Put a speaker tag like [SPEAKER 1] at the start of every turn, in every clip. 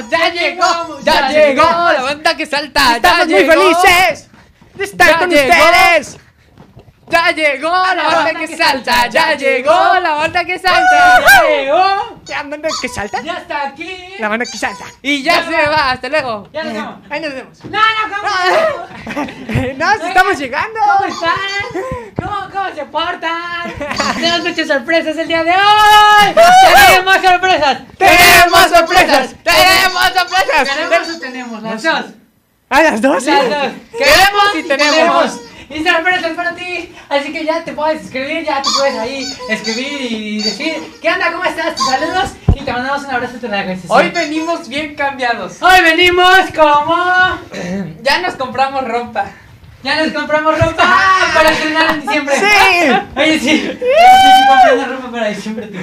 [SPEAKER 1] ¡Ya llegó! ¡Ya llegó! ¡La banda que salta! ¡Ya
[SPEAKER 2] Estamos muy felices de estar
[SPEAKER 1] ¡Ya
[SPEAKER 2] con
[SPEAKER 1] llegó!
[SPEAKER 2] ustedes.
[SPEAKER 1] ¡Ya llegó la banda que salta! ¡Ya llegó la banda que salta! ¡Ya llegó!
[SPEAKER 2] La banda que salta.
[SPEAKER 3] ¡Ya está aquí!
[SPEAKER 2] La banda que salta.
[SPEAKER 1] Y ya se va, hasta luego.
[SPEAKER 3] ¡Ya nos vamos!
[SPEAKER 2] Ahí nos vemos.
[SPEAKER 3] ¡No, no, cómo!
[SPEAKER 2] Nos estamos llegando.
[SPEAKER 3] ¿Cómo están? ¿Cómo, se portan? Tenemos muchas sorpresas el día de hoy. ¡Tenemos sorpresas!
[SPEAKER 1] ¡Tenemos sorpresas! ¡Tenemos sorpresas!
[SPEAKER 3] ¿Tenemos o tenemos? Las dos.
[SPEAKER 2] A las 12.
[SPEAKER 3] Las dos.
[SPEAKER 1] Queremos y tenemos.
[SPEAKER 3] Y sorpresas para ti. Así que ya te puedes escribir, ya te puedes ahí escribir y decir, ¿qué onda? ¿Cómo estás? Tus saludos y te mandamos un abrazo la agradecemos.
[SPEAKER 1] Hoy venimos bien cambiados.
[SPEAKER 3] Hoy venimos como...
[SPEAKER 1] Ya nos compramos ropa.
[SPEAKER 3] Ya nos compramos ropa para estrenar en diciembre.
[SPEAKER 2] Sí.
[SPEAKER 3] Oye, sí. Sí, sí, comprando ropa para diciembre, tú.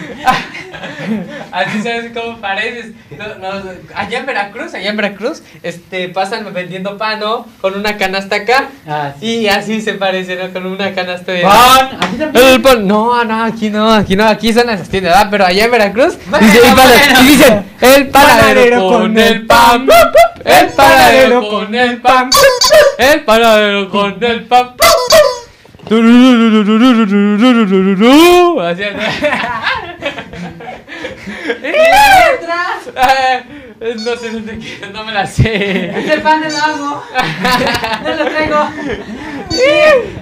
[SPEAKER 1] Así sabes cómo pareces. No, no, allá en Veracruz, allá en Veracruz, este, pasan vendiendo pan, ¿no? Con una canasta acá.
[SPEAKER 3] Ah,
[SPEAKER 1] Y así se parece, ¿no? Con una canasta de.
[SPEAKER 3] Pan, aquí también.
[SPEAKER 1] El pan. No, no, aquí no, aquí no, aquí son esas tiendas, ¿verdad? Pero allá en Veracruz.
[SPEAKER 3] Bueno,
[SPEAKER 1] dice- y, para-
[SPEAKER 3] bueno.
[SPEAKER 1] y dicen, el Panadero con el pan. El panadero con el pan. El panadero con el pan. Así, así.
[SPEAKER 3] La
[SPEAKER 1] Ah, No sé dónde quiero, no me la sé.
[SPEAKER 3] es el pan del lago. No lo traigo.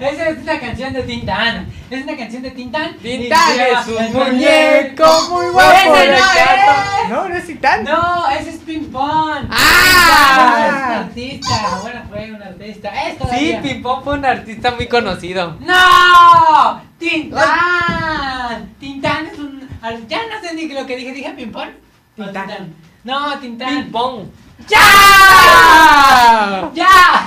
[SPEAKER 3] Esa es una canción de Tintán. Es una canción de Tintán.
[SPEAKER 1] Tintán es un muñeco muy guapo
[SPEAKER 3] Ese no es.
[SPEAKER 2] No, no es Titán.
[SPEAKER 3] No, ese es Ping Pong.
[SPEAKER 1] Ah.
[SPEAKER 3] es un artista. Bueno, fue un artista. Es
[SPEAKER 1] Sí. Pimpón fue un artista muy conocido.
[SPEAKER 3] ¡No! ¡Tintán! Tintán es un. Ya no sé ni lo que dije. ¿Dije Ping Pong? O
[SPEAKER 2] Tintán.
[SPEAKER 3] No, Tintán.
[SPEAKER 1] Pimpón.
[SPEAKER 3] ¡Ya! ¡Ya!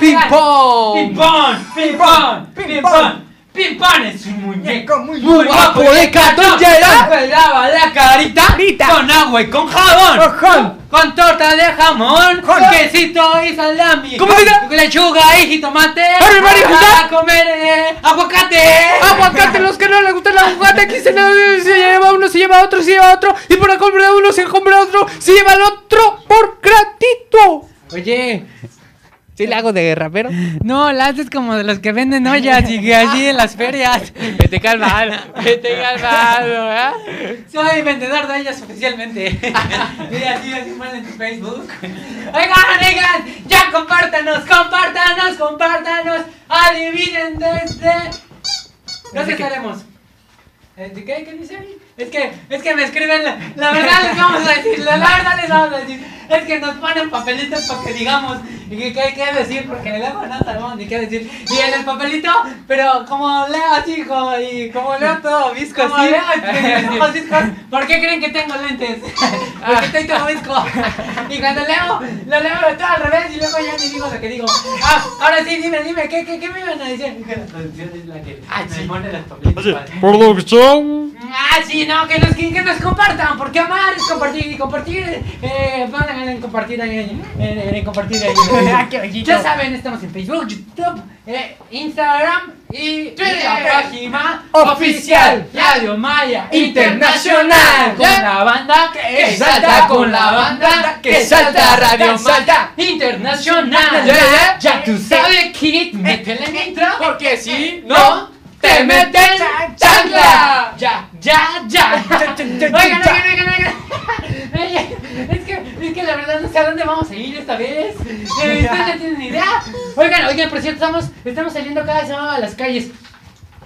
[SPEAKER 1] Pimpón.
[SPEAKER 3] ¡Pimpón! ¡Pimpón! ¡Pimpón! ¡Pimpón es un muñeco
[SPEAKER 2] muy
[SPEAKER 1] Muy guapo de cartón, ya era.
[SPEAKER 3] Se lava la carita con agua y con jabón. Con torta de jamón, con quesito y salami.
[SPEAKER 1] ¿Cómo?
[SPEAKER 3] Con lechuga y jitomate.
[SPEAKER 1] ¡Arre, María José!
[SPEAKER 3] A comer eh. Aguacate,
[SPEAKER 1] los que no les aquí se, le- se lleva uno, se lleva otro, se lleva otro, y por la compra de uno se compra otro, se lleva el otro por gratito. Oye, ¿sí le hago de rapero?
[SPEAKER 3] No, la haces como de los que venden ollas y así en las ferias.
[SPEAKER 1] Vete calmado, vete calmado, ¿eh?
[SPEAKER 3] Soy vendedor de ellas oficialmente. y así, así mal en tu Facebook. Oigan, oigan, ya compártanos, compártanos, compártanos. Adivinen desde. No sé qué haremos. Eh, ¿de ¿Qué, ¿Qué dice ahí? Es que, es que me escriben, la, la verdad les vamos a decir, la, la verdad les vamos a decir, es que nos ponen papelitos para que digamos y que, que hay que decir, porque luego no sabemos ni qué decir. Y en el papelito, pero como leo así, como, y como leo todo visco
[SPEAKER 1] Como
[SPEAKER 3] así,
[SPEAKER 1] leo,
[SPEAKER 3] viscos, ¿por qué creen que tengo lentes? Porque estoy todo visco. Y cuando leo, lo leo todo al revés y luego ya ni digo lo que digo. Ah, ahora sí, dime, dime, ¿qué, qué, qué me iban a decir? Que la producción es la que
[SPEAKER 1] Ah,
[SPEAKER 3] me
[SPEAKER 1] sí.
[SPEAKER 3] pone los papelitos.
[SPEAKER 4] Producción.
[SPEAKER 3] Ah, sí, no, que nos, que, que nos compartan, porque amar es compartir y compartir. Eh, van en compartir ahí, en, en- en compartir ahí.
[SPEAKER 2] Ah,
[SPEAKER 3] ya saben, estamos en Facebook, YouTube, eh, Instagram y
[SPEAKER 1] Twitter.
[SPEAKER 3] la página
[SPEAKER 2] Oficial.
[SPEAKER 3] Radio Maya
[SPEAKER 2] Internacional.
[SPEAKER 3] Internacional con la banda que salta, con la banda que salta, Radio Maya Internacional.
[SPEAKER 1] Ya, ya.
[SPEAKER 3] Ya tú sabes, Kid, métele en intro.
[SPEAKER 1] Porque si no, te meten
[SPEAKER 2] Chan-
[SPEAKER 1] chancla.
[SPEAKER 3] Ya, ya, ya. Oigan, oigan, oigan, oigan. Es que, es que la verdad no sé a dónde vamos a ir esta vez. Ustedes ya tienen idea. Oigan, oigan, por cierto, estamos, estamos saliendo cada semana a las calles.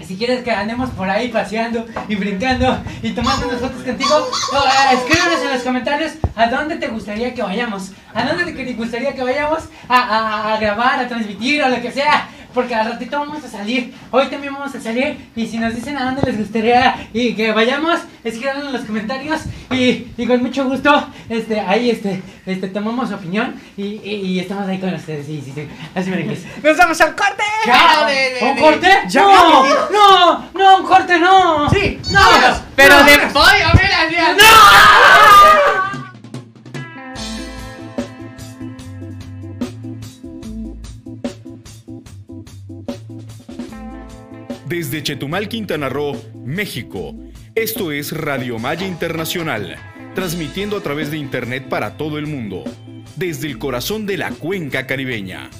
[SPEAKER 3] Si quieres que andemos por ahí paseando y brincando y tomando unas fotos contigo, eh, escríbenos en los comentarios a dónde te gustaría que vayamos. A dónde te gustaría que vayamos a, a- a grabar, a transmitir o lo que sea. Porque al ratito vamos a salir. Hoy también vamos a salir. Y si nos dicen a dónde les gustaría y que vayamos, escríbanlo en los comentarios. Y, y con mucho gusto, este, ahí este, este, tomamos su opinión y, y, y estamos ahí con ustedes. Sí, sí, sí. Así me.
[SPEAKER 2] Nos vamos a un corte.
[SPEAKER 1] Pero de- de-
[SPEAKER 3] ¿Un corte?
[SPEAKER 2] Ya,
[SPEAKER 3] no,
[SPEAKER 2] ya,
[SPEAKER 3] no, no, un corte no.
[SPEAKER 2] Sí.
[SPEAKER 3] no,
[SPEAKER 1] Pero
[SPEAKER 3] no,
[SPEAKER 1] de pollo, mira, mira.
[SPEAKER 4] Desde Chetumal, Quintana Roo, México. Esto es Radio Maya Internacional, transmitiendo a través de internet para todo el mundo, desde el corazón de la cuenca caribeña.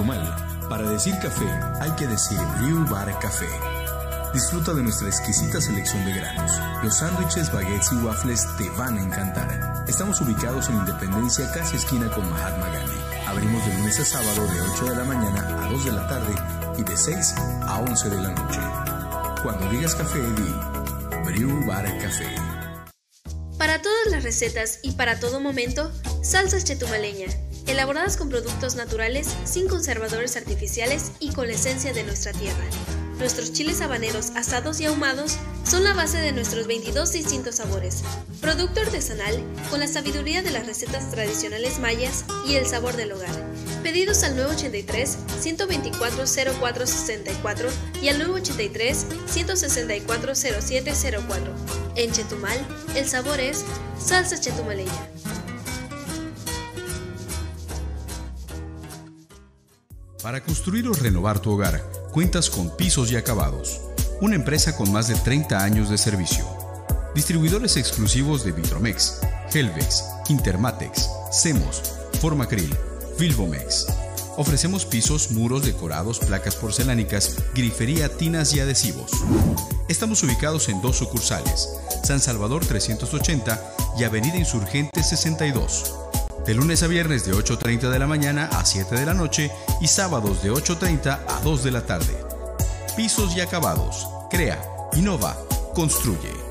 [SPEAKER 5] Chetumal, para decir café hay que decir Brew Bar Café. Disfruta de nuestra exquisita selección de granos. Los sándwiches, baguettes y waffles te van a encantar. Estamos ubicados en Independencia, casi esquina con Mahatma Gandhi. Abrimos de lunes a sábado de 8 de la mañana a 2 de la tarde y de 6 a 11 de la noche. Cuando digas café, di Brew Bar Café.
[SPEAKER 6] Para todas las recetas y para todo momento, salsas chetumaleña, elaboradas con productos naturales, sin conservadores artificiales y con la esencia de nuestra tierra. Nuestros chiles habaneros asados y ahumados son la base de nuestros 22 distintos sabores. Producto artesanal con la sabiduría de las recetas tradicionales mayas y el sabor del hogar. Pedidos al 983 124 0464 y al 983 164 0704. En Chetumal, el sabor es salsa chetumaleña.
[SPEAKER 5] Para construir o renovar tu hogar, cuentas con Pisos y Acabados, una empresa con más de 30 años de servicio. Distribuidores exclusivos de Vitromex, Helvex, Intermatex, Semos, Formacril, Vilvomex. Ofrecemos pisos, muros decorados, placas porcelánicas, grifería, tinas y adhesivos. Estamos ubicados en dos sucursales, San Salvador 380 y Avenida Insurgente 62. De lunes a viernes de 8.30 de la mañana a 7 de la noche y sábados de 8.30 a 2 de la tarde. Pisos y acabados. Crea, innova, construye.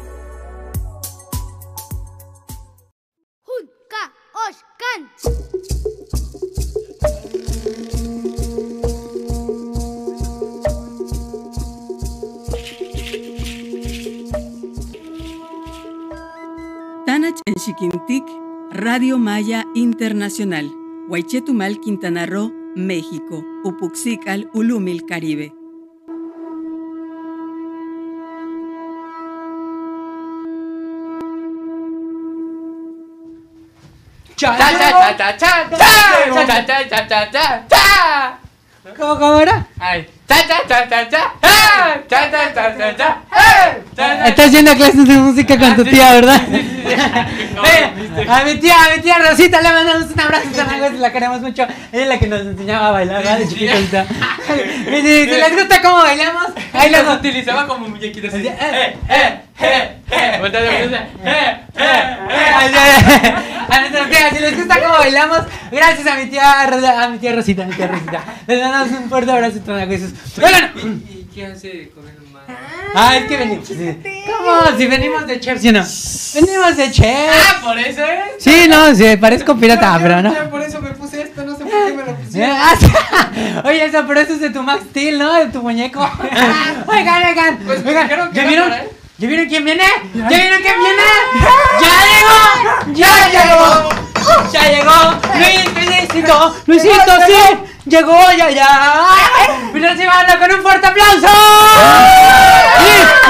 [SPEAKER 7] Tanach en Xiquintic, Radio Maya Internacional, Huaychetumal, Quintana Roo, México, Upuxical, Ulumil, Caribe.
[SPEAKER 3] ¿Cómo, cómo?
[SPEAKER 1] Ay.
[SPEAKER 3] Estás yendo a clases de música con tu tía, ¿verdad? Eh, a mi tía, a mi tía Rosita le mandamos un abrazo, la queremos mucho. Ella es la que nos enseñaba a bailar, ¿verdad? De chiquitita. Y si, les gusta cómo bailamos, ahí los
[SPEAKER 1] utilizaba como muñequitos así.
[SPEAKER 3] Eh,
[SPEAKER 1] ¡Eh, eh, eh, eh! ¡Eh, eh, eh!
[SPEAKER 3] A nuestras tías, si les gusta cómo bailamos, gracias a mi tía, a mi tía Rosita, a mi tía Rosita. Les mandamos un fuerte abrazo, Zanahoria. Oigan,
[SPEAKER 1] ¿Y y qué hace con el man?
[SPEAKER 3] ah, es que venimos. ¿Cómo? Si venimos de chef, ¿sí o no? Venimos de chef.
[SPEAKER 1] Ah, por eso es.
[SPEAKER 3] Sí, no, sí, parezco pirata, pero no.
[SPEAKER 1] Por eso me puse esto, no sé por qué me lo
[SPEAKER 3] Eh,
[SPEAKER 1] pusieron.
[SPEAKER 3] ah, sí. Oye, eso, pero eso es de tu Max Steel, ¿no? De tu muñeco. Oigan, oigan.
[SPEAKER 1] Pues
[SPEAKER 3] oigan, ¿ya vieron? ¿Ya vieron quién viene? ¿Ya vieron quién viene? ¡Ya llegó! ¡Ya llegó! Ya llegó Luis, Luisito, Luisito, sí, llegó ya, ya. Pero se van con un fuerte aplauso.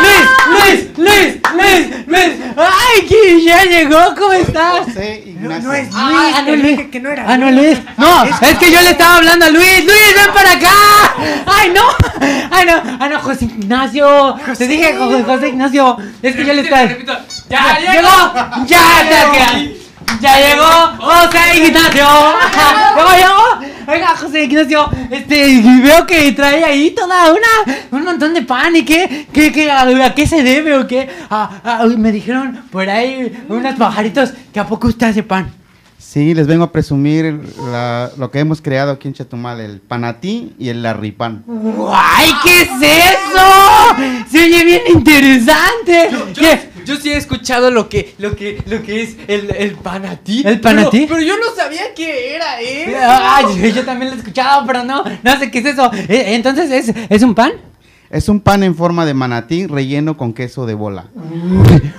[SPEAKER 3] Luis, Luis, Luis, Luis, Luis. Ay, que ya llegó, ¿cómo estás?
[SPEAKER 8] José Ignacio.
[SPEAKER 2] No es Luis,
[SPEAKER 3] Ah, no,
[SPEAKER 2] dije
[SPEAKER 3] Luis.
[SPEAKER 2] que no era
[SPEAKER 3] Ah, no, Luis. No, es que yo le estaba hablando a Luis. Luis, ven para acá. Ay, no. Ay, no. Ah, no, José Ignacio. Te dije José, José Ignacio. Es que yo le estaba. Ya llegó. Ya está acá. Ya llegó José Ignacio. Llegó, llegó. Oiga, José Ignacio, este, veo que trae ahí toda una, un montón de pan y qué, qué, qué, a, a qué se debe o qué. Ah, ah, me dijeron por ahí unos pajaritos que a poco usted hace pan.
[SPEAKER 8] Sí, les vengo a presumir la- lo que hemos creado aquí en Chetumal, el panatí y el larripán.
[SPEAKER 3] ¡Ay, qué es eso! Se oye bien interesante.
[SPEAKER 1] Yo,
[SPEAKER 3] ¿Qué?
[SPEAKER 1] Yo sí he escuchado lo que, lo que, lo que es el, el panatí.
[SPEAKER 3] ¿El panatí?
[SPEAKER 1] Pero, pero yo no sabía qué era, ¿eh?
[SPEAKER 3] Ay, yo también lo he escuchado, pero no, no sé qué es eso. Eh, Entonces, ¿es, es un pan?
[SPEAKER 8] Es un pan en forma de manatí relleno con queso de bola.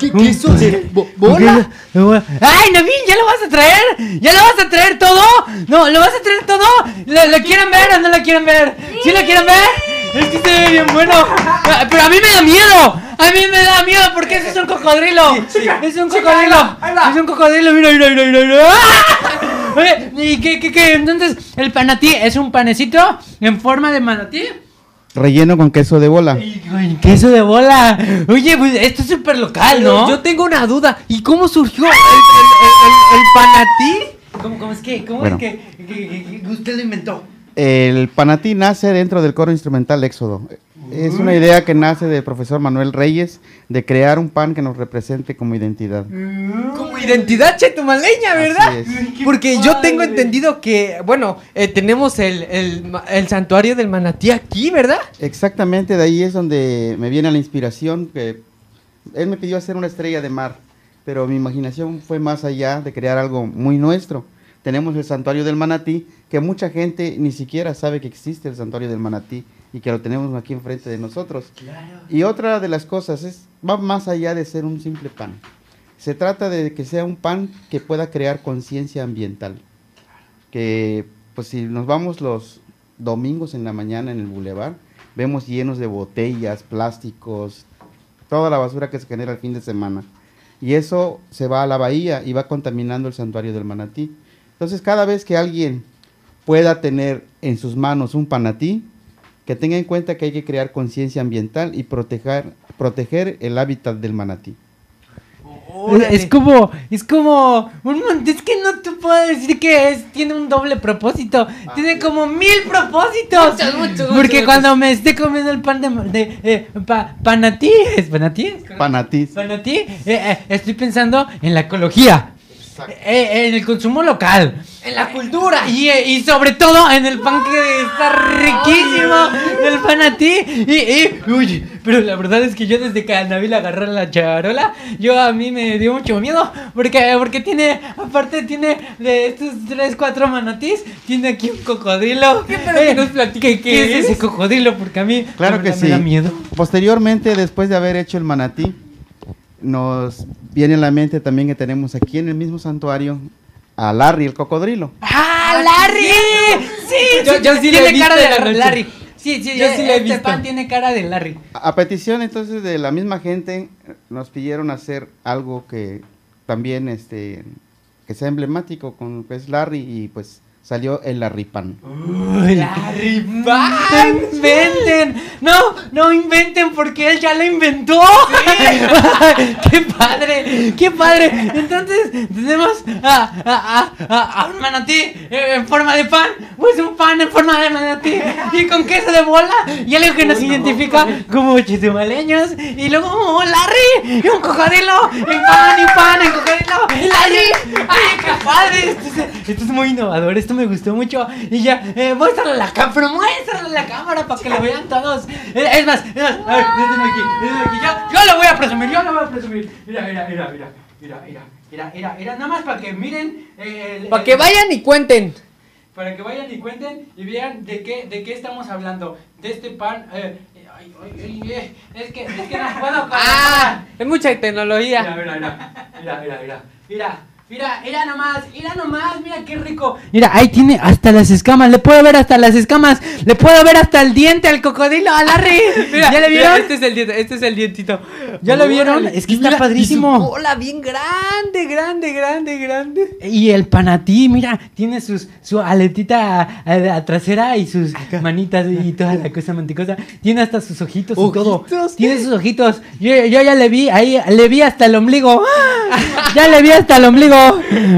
[SPEAKER 1] ¿Qué queso de bo- bola?
[SPEAKER 3] ¡Ay, Navín! ¿Ya lo vas a traer? ¿Ya lo vas a traer todo? No, ¿lo vas a traer todo? ¿Lo, lo quieren ver o no lo quieren ver? ¿Sí lo quieren ver? Es que se ve bien bueno. Ah, Pero a mí me da miedo. A mí me da miedo porque ese es un cocodrilo. Es un cocodrilo. Es un cocodrilo. Mira, mira, mira, mira. mira. ¡Ah! Oye, ¿y qué, qué, qué? Entonces, el panatí es un panecito en forma de manatí.
[SPEAKER 8] Relleno con queso de bola.
[SPEAKER 3] Y con queso de bola. Oye, pues esto es súper local, ¿no?
[SPEAKER 1] Yo tengo una duda. ¿Y cómo surgió el, el, el- el- el panatí?
[SPEAKER 3] ¿Cómo, cómo es que, cómo
[SPEAKER 8] Bueno.
[SPEAKER 3] es que, que- que- que usted lo inventó?
[SPEAKER 8] El panatí nace dentro del coro instrumental Éxodo. Es una idea que nace del profesor Manuel Reyes de crear un pan que nos represente como identidad.
[SPEAKER 1] Como identidad chetumaleña, ¿verdad?
[SPEAKER 8] Así es.
[SPEAKER 1] Porque yo tengo entendido que, bueno, eh, tenemos el, el, el santuario del manatí aquí, ¿verdad?
[SPEAKER 8] Exactamente, de ahí es donde me viene la inspiración, que él me pidió hacer una estrella de mar, pero mi imaginación fue más allá de crear algo muy nuestro. Tenemos el santuario del manatí, que mucha gente ni siquiera sabe que existe el santuario del manatí y que lo tenemos aquí enfrente de nosotros. Y otra de las cosas es, va más allá de ser un simple pan. Se trata de que sea un pan que pueda crear conciencia ambiental. Que, pues si nos vamos los domingos en la mañana en el bulevar, vemos llenos de botellas, plásticos, toda la basura que se genera el fin de semana. Y eso se va a la bahía y va contaminando el santuario del manatí. Entonces, cada vez que alguien pueda tener en sus manos un panatí, que tenga en cuenta que hay que crear conciencia ambiental y proteger, proteger el hábitat del manatí.
[SPEAKER 3] Es como, es como, un es que no te puedo decir que es, tiene un doble propósito, tiene como mil propósitos.
[SPEAKER 1] Muchos, muchos,
[SPEAKER 3] Porque
[SPEAKER 1] muchos.
[SPEAKER 3] cuando me esté comiendo el pan de, de eh, pa- panatí, ¿es panatí?
[SPEAKER 8] Panatí.
[SPEAKER 3] Panatí, eh, eh, estoy pensando en la ecología, eh, en el consumo local.
[SPEAKER 1] En la cultura.
[SPEAKER 3] Y, eh, y sobre todo en el pan que está riquísimo, el panatí. Y, y, uy, pero la verdad es que yo desde que Nabil agarró la charola, yo a mí me dio mucho miedo. Porque, porque tiene, aparte tiene de estos tres, cuatro manatís, tiene aquí un cocodrilo. ¿Qué,
[SPEAKER 1] que nos platique qué
[SPEAKER 3] es
[SPEAKER 1] es?
[SPEAKER 3] ese cocodrilo? Porque a mí
[SPEAKER 8] Claro
[SPEAKER 3] la
[SPEAKER 8] que sí.
[SPEAKER 3] me da miedo.
[SPEAKER 8] Posteriormente, después de haber hecho el manatí, nos viene a la mente también que tenemos aquí en el mismo santuario a Larry, el cocodrilo.
[SPEAKER 3] ¡Ah, Larry! Sí,
[SPEAKER 1] Yo-
[SPEAKER 3] sí,
[SPEAKER 1] yo sí
[SPEAKER 3] tiene
[SPEAKER 1] visto
[SPEAKER 3] cara
[SPEAKER 1] la
[SPEAKER 3] de
[SPEAKER 1] noche.
[SPEAKER 3] Larry. Sí, sí,
[SPEAKER 1] Yo sí lo he
[SPEAKER 3] este
[SPEAKER 1] visto.
[SPEAKER 3] pan tiene cara de Larry.
[SPEAKER 8] A a petición entonces de la misma gente, nos pidieron hacer algo que también este que sea emblemático con lo que es Larry y pues salió el Larry Pan.
[SPEAKER 3] Larry No inventen. No, no inventen porque él ya lo inventó. qué padre, qué padre. Entonces tenemos a, a, a, a- un manatí eh, en forma de pan. Pues un pan en forma de manatí. Y con queso de bola. Y algo que nos identifica como chetumaleños. Y luego oh, Larry. Y un cocodrilo. En pan, y pan, en cocodrilo. Larry. Ay, qué padre. Esto es, esto es muy innovador. Esto me gustó mucho. Y ya, eh, muéstralo a la cámara. Muéstralo a la cámara para que lo vean todos. Eh, Es más, es más. A ver, déjenme aquí. déjenme aquí. Yo, yo lo voy a presumir. Yo lo voy a presumir. Mira, mira, mira, mira. Mira, mira. Mira, mira, mira, nada más para que miren. eh,
[SPEAKER 1] Para que vayan y cuenten.
[SPEAKER 3] para que vayan y cuenten y vean de qué, de qué estamos hablando. De este pan. eh, ay, ay, ay, eh, es que, es que no puedo
[SPEAKER 1] Ah, es mucha tecnología.
[SPEAKER 3] mira, mira, mira, mira, mira, mira, Mira, mira nomás, mira nomás, mira qué rico. Mira, ahí tiene hasta las escamas, le puedo ver hasta las escamas, le puedo ver hasta el diente al cocodrilo, a Larry.
[SPEAKER 1] Mira,
[SPEAKER 3] ¿Ya le
[SPEAKER 1] mira,
[SPEAKER 3] vieron?
[SPEAKER 1] Este es el diente, este es el dientito.
[SPEAKER 3] ¿Ya lo vieron? Es que está
[SPEAKER 1] mira,
[SPEAKER 3] padrísimo.
[SPEAKER 1] Y su cola bien grande, grande, grande, grande.
[SPEAKER 3] Y el panatí, mira, tiene sus, su aletita eh, a- trasera y sus manitas y toda la cosa manticosa. Tiene hasta sus ojitos y todo. Tiene sus ojitos. Yo, yo ya le vi, ahí le vi hasta el ombligo. Ya le vi hasta el ombligo.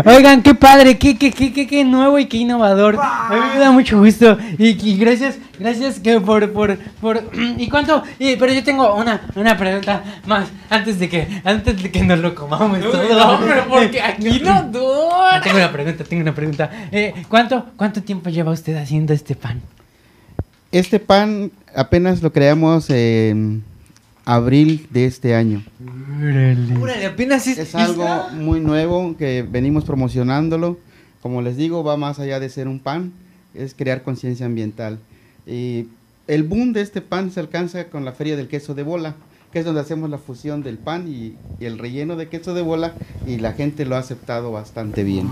[SPEAKER 3] Oigan, qué padre, qué, qué, qué, qué, qué nuevo y qué innovador. A mí me da mucho gusto. Y, y gracias, gracias que por, por, por. ¿Y cuánto? Y- pero yo tengo una, una pregunta más antes de que, antes de que nos lo comamos todo.
[SPEAKER 1] No, pero porque aquí no dura.
[SPEAKER 3] tengo una pregunta, tengo una pregunta. Eh, ¿cuánto, ¿Cuánto tiempo lleva usted haciendo este pan?
[SPEAKER 8] Este pan apenas lo creamos en abril de este año.
[SPEAKER 1] Apenas es,
[SPEAKER 8] Es algo muy nuevo que venimos promocionándolo. Como les digo, va más allá de ser un pan, es crear conciencia ambiental. Y el boom de este pan se alcanza con la feria del queso de bola, que es donde hacemos la fusión del pan y, y el relleno de queso de bola y la gente lo ha aceptado bastante bien.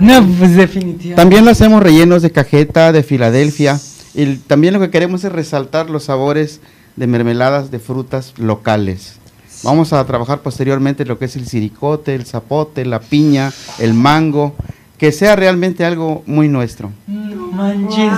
[SPEAKER 3] no, pues definitivamente.
[SPEAKER 8] También lo hacemos rellenos de cajeta, de Filadelfia. Y también lo que queremos es resaltar los sabores de mermeladas de frutas locales. Vamos a trabajar posteriormente lo que es el siricote, el zapote, la piña, el mango, que sea realmente algo muy nuestro.
[SPEAKER 3] No manches.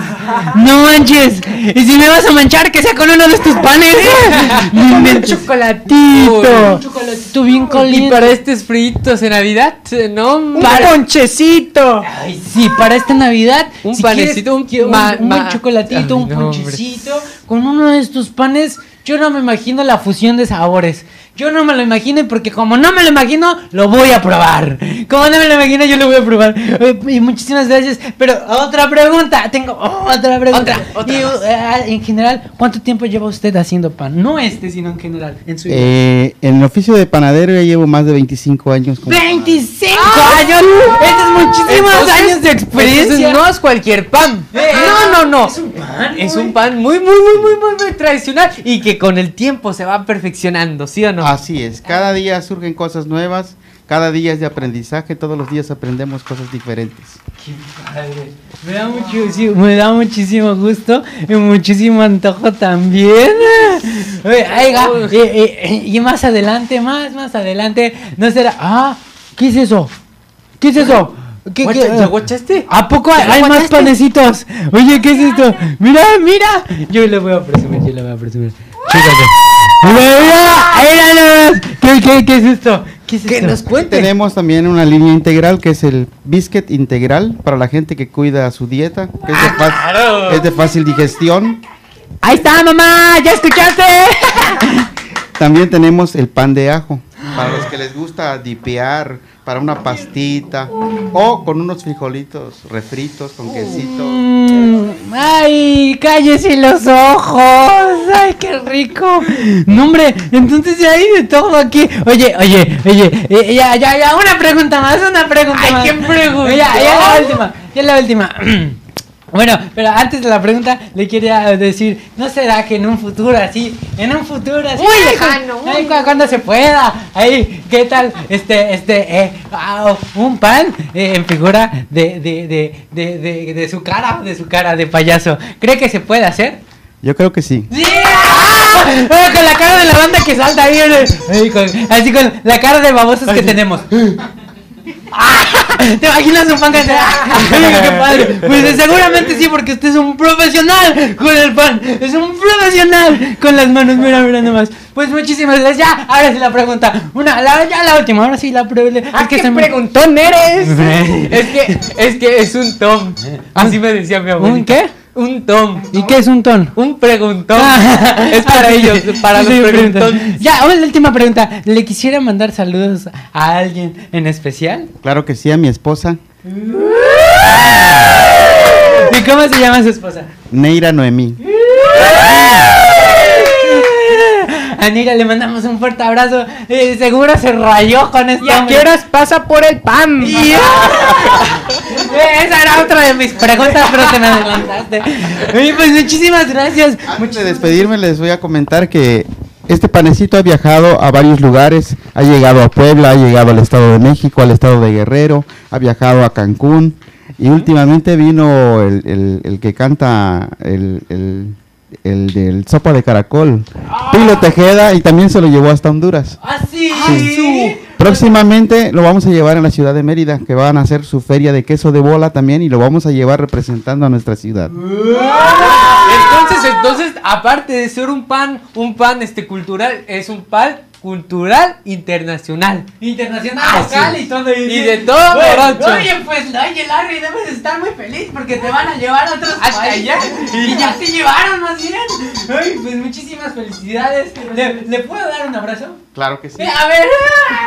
[SPEAKER 3] No manches. Y si me vas a manchar, que sea con uno de estos panes. un chocolatito. Un chocolatito bien
[SPEAKER 1] Y
[SPEAKER 3] caliente.
[SPEAKER 1] para estos fritos en Navidad, no,
[SPEAKER 3] Un
[SPEAKER 1] para-
[SPEAKER 3] ponchecito. Ay, sí, para esta Navidad.
[SPEAKER 1] Un
[SPEAKER 3] si
[SPEAKER 1] panecito, un-
[SPEAKER 3] quieres, un,
[SPEAKER 1] ma-
[SPEAKER 3] un chocolatito,
[SPEAKER 1] Ay,
[SPEAKER 3] un
[SPEAKER 1] no, hombre.
[SPEAKER 3] ponchecito. Con uno de estos panes, yo no me imagino la fusión de sabores. Yo no me lo imagino porque como no me lo imagino, lo voy a probar. Como no me lo imagino, yo lo voy a probar. Eh, Y muchísimas gracias. Pero otra pregunta, tengo otra pregunta.
[SPEAKER 1] Otra, otra
[SPEAKER 3] Y,
[SPEAKER 1] más.
[SPEAKER 3] eh, en general, ¿cuánto tiempo lleva usted haciendo pan? No este, sino en general, en su vida.
[SPEAKER 8] Eh, en el oficio de panadero ya llevo más de 25 años. como-
[SPEAKER 3] 25 años. Estos muchísimos
[SPEAKER 1] Entonces-
[SPEAKER 3] años de experiencia.
[SPEAKER 1] no es cualquier pan. no, no, no.
[SPEAKER 3] Es un pan.
[SPEAKER 1] Es un pan muy, muy, muy, muy, muy, muy tradicional y que con el tiempo se va perfeccionando, ¿sí o no?
[SPEAKER 8] Así es, cada día surgen cosas nuevas, cada día es de aprendizaje, todos los días aprendemos cosas diferentes.
[SPEAKER 3] Qué padre. Me da, mucho, me da muchísimo gusto y muchísimo antojo también. Oye, oiga, y, y- y más adelante, más, más adelante, no será. Ah, ¿qué es eso? ¿Qué es eso? ¿Qué, qué-
[SPEAKER 1] ¿Ya guachaste?
[SPEAKER 3] ¿A poco hay,
[SPEAKER 1] ¿Ya lo
[SPEAKER 3] hay más panecitos? Oye, ¿qué es esto? Mira, mira. Yo le voy a presumir, yo le voy a presumir. ¿Qué, qué, qué es esto? ¿Qué es
[SPEAKER 1] Que
[SPEAKER 3] esto?
[SPEAKER 1] nos cuente.
[SPEAKER 8] Tenemos también una línea integral que es el biscuit integral para la gente que cuida su dieta, que es de, fa- es de fácil digestión.
[SPEAKER 3] Ahí está, mamá. ¿Ya escuchaste?
[SPEAKER 8] También tenemos el pan de ajo, para los que les gusta dipear, para una pastita o con unos frijolitos refritos con quesito.
[SPEAKER 3] Mm, ay, cállese los ojos. Ay, qué rico. No, hombre, entonces ya hay de todo aquí. Oye, oye, oye, eh, ya, ya, ya, una pregunta más, una pregunta
[SPEAKER 1] Ay,
[SPEAKER 3] más.
[SPEAKER 1] ¿quién preguntó?
[SPEAKER 3] Ya, ya la última, ya la última. Bueno, pero antes de la pregunta le quería decir, ¿no será que en un futuro así, en un futuro así,
[SPEAKER 1] Muy lejano,
[SPEAKER 3] ay, cu- cuando se pueda, ahí, ¿qué tal? Este, este, eh, ah, un pan eh, en figura de, de, de, de, de, de su cara, de su cara de payaso. ¿Cree que se puede hacer?
[SPEAKER 8] Yo creo que sí.
[SPEAKER 3] ¡Sí! ¡Ah! Con la cara de la banda que salta ahí, en el- ahí con- así con la cara de babosos que tenemos. ¡Ah! ¿Te imaginas un pan que qué padre! Pues eh, seguramente sí, porque usted es un profesional con el pan. Es un profesional con las manos. Mira, mira nomás. Pues muchísimas gracias. Ya, ahora sí la pregunta. Una, la, ya la última. Ahora sí la pregunta.
[SPEAKER 1] ¿A qué preguntón eres? es que, es que es un tom. Así me decía mi abuelita.
[SPEAKER 3] ¿Un qué?
[SPEAKER 1] Un tom.
[SPEAKER 3] ¿Y qué es un ton?
[SPEAKER 1] Un preguntón.
[SPEAKER 3] Ah,
[SPEAKER 1] es para ellos, para los
[SPEAKER 3] Sí,
[SPEAKER 1] preguntones.
[SPEAKER 3] Ya, la última pregunta. ¿Le quisiera mandar saludos a alguien en especial?
[SPEAKER 8] Claro que sí, a mi esposa,
[SPEAKER 3] ¿Y cómo se llama su esposa?
[SPEAKER 8] Neira Noemí.
[SPEAKER 3] Anira, le mandamos un fuerte abrazo. Eh, seguro se rayó con este
[SPEAKER 1] ¿Y a horas pasa por el pan?
[SPEAKER 3] Y- Eh, Esa era otra de mis preguntas, pero te me adelantaste. Oye, pues muchísimas gracias.
[SPEAKER 8] Antes de despedirme les voy a comentar que este panecito ha viajado a varios lugares, ha llegado a Puebla, ha llegado al Estado de México, al Estado de Guerrero, ha viajado a Cancún y últimamente vino el, el- el que canta el, el- el del Sopa de Caracol, Pilo Tejeda, y también se lo llevó hasta Honduras.
[SPEAKER 3] ¡Ah, sí!
[SPEAKER 8] Sí. Próximamente lo vamos a llevar en la ciudad de Mérida, que van a hacer su feria de queso de bola también y lo vamos a llevar representando a nuestra ciudad.
[SPEAKER 1] Entonces, entonces, aparte de ser un pan, un pan este cultural, es un pan cultural internacional.
[SPEAKER 3] Internacional,
[SPEAKER 1] Ah,
[SPEAKER 3] local
[SPEAKER 1] sí.
[SPEAKER 3] y todo.
[SPEAKER 1] Y de todo
[SPEAKER 3] Bueno,
[SPEAKER 1] morocho.
[SPEAKER 3] Oye, pues, oye, Larry, debes estar muy feliz porque te van a llevar a otros
[SPEAKER 1] Hasta
[SPEAKER 3] países.
[SPEAKER 1] allá.
[SPEAKER 3] Y ya te llevaron, más bien. Ay, pues muchísimas felicidades. ¿Le, ¿le puedo dar un abrazo?
[SPEAKER 8] Claro que sí.
[SPEAKER 3] Eh, a ver.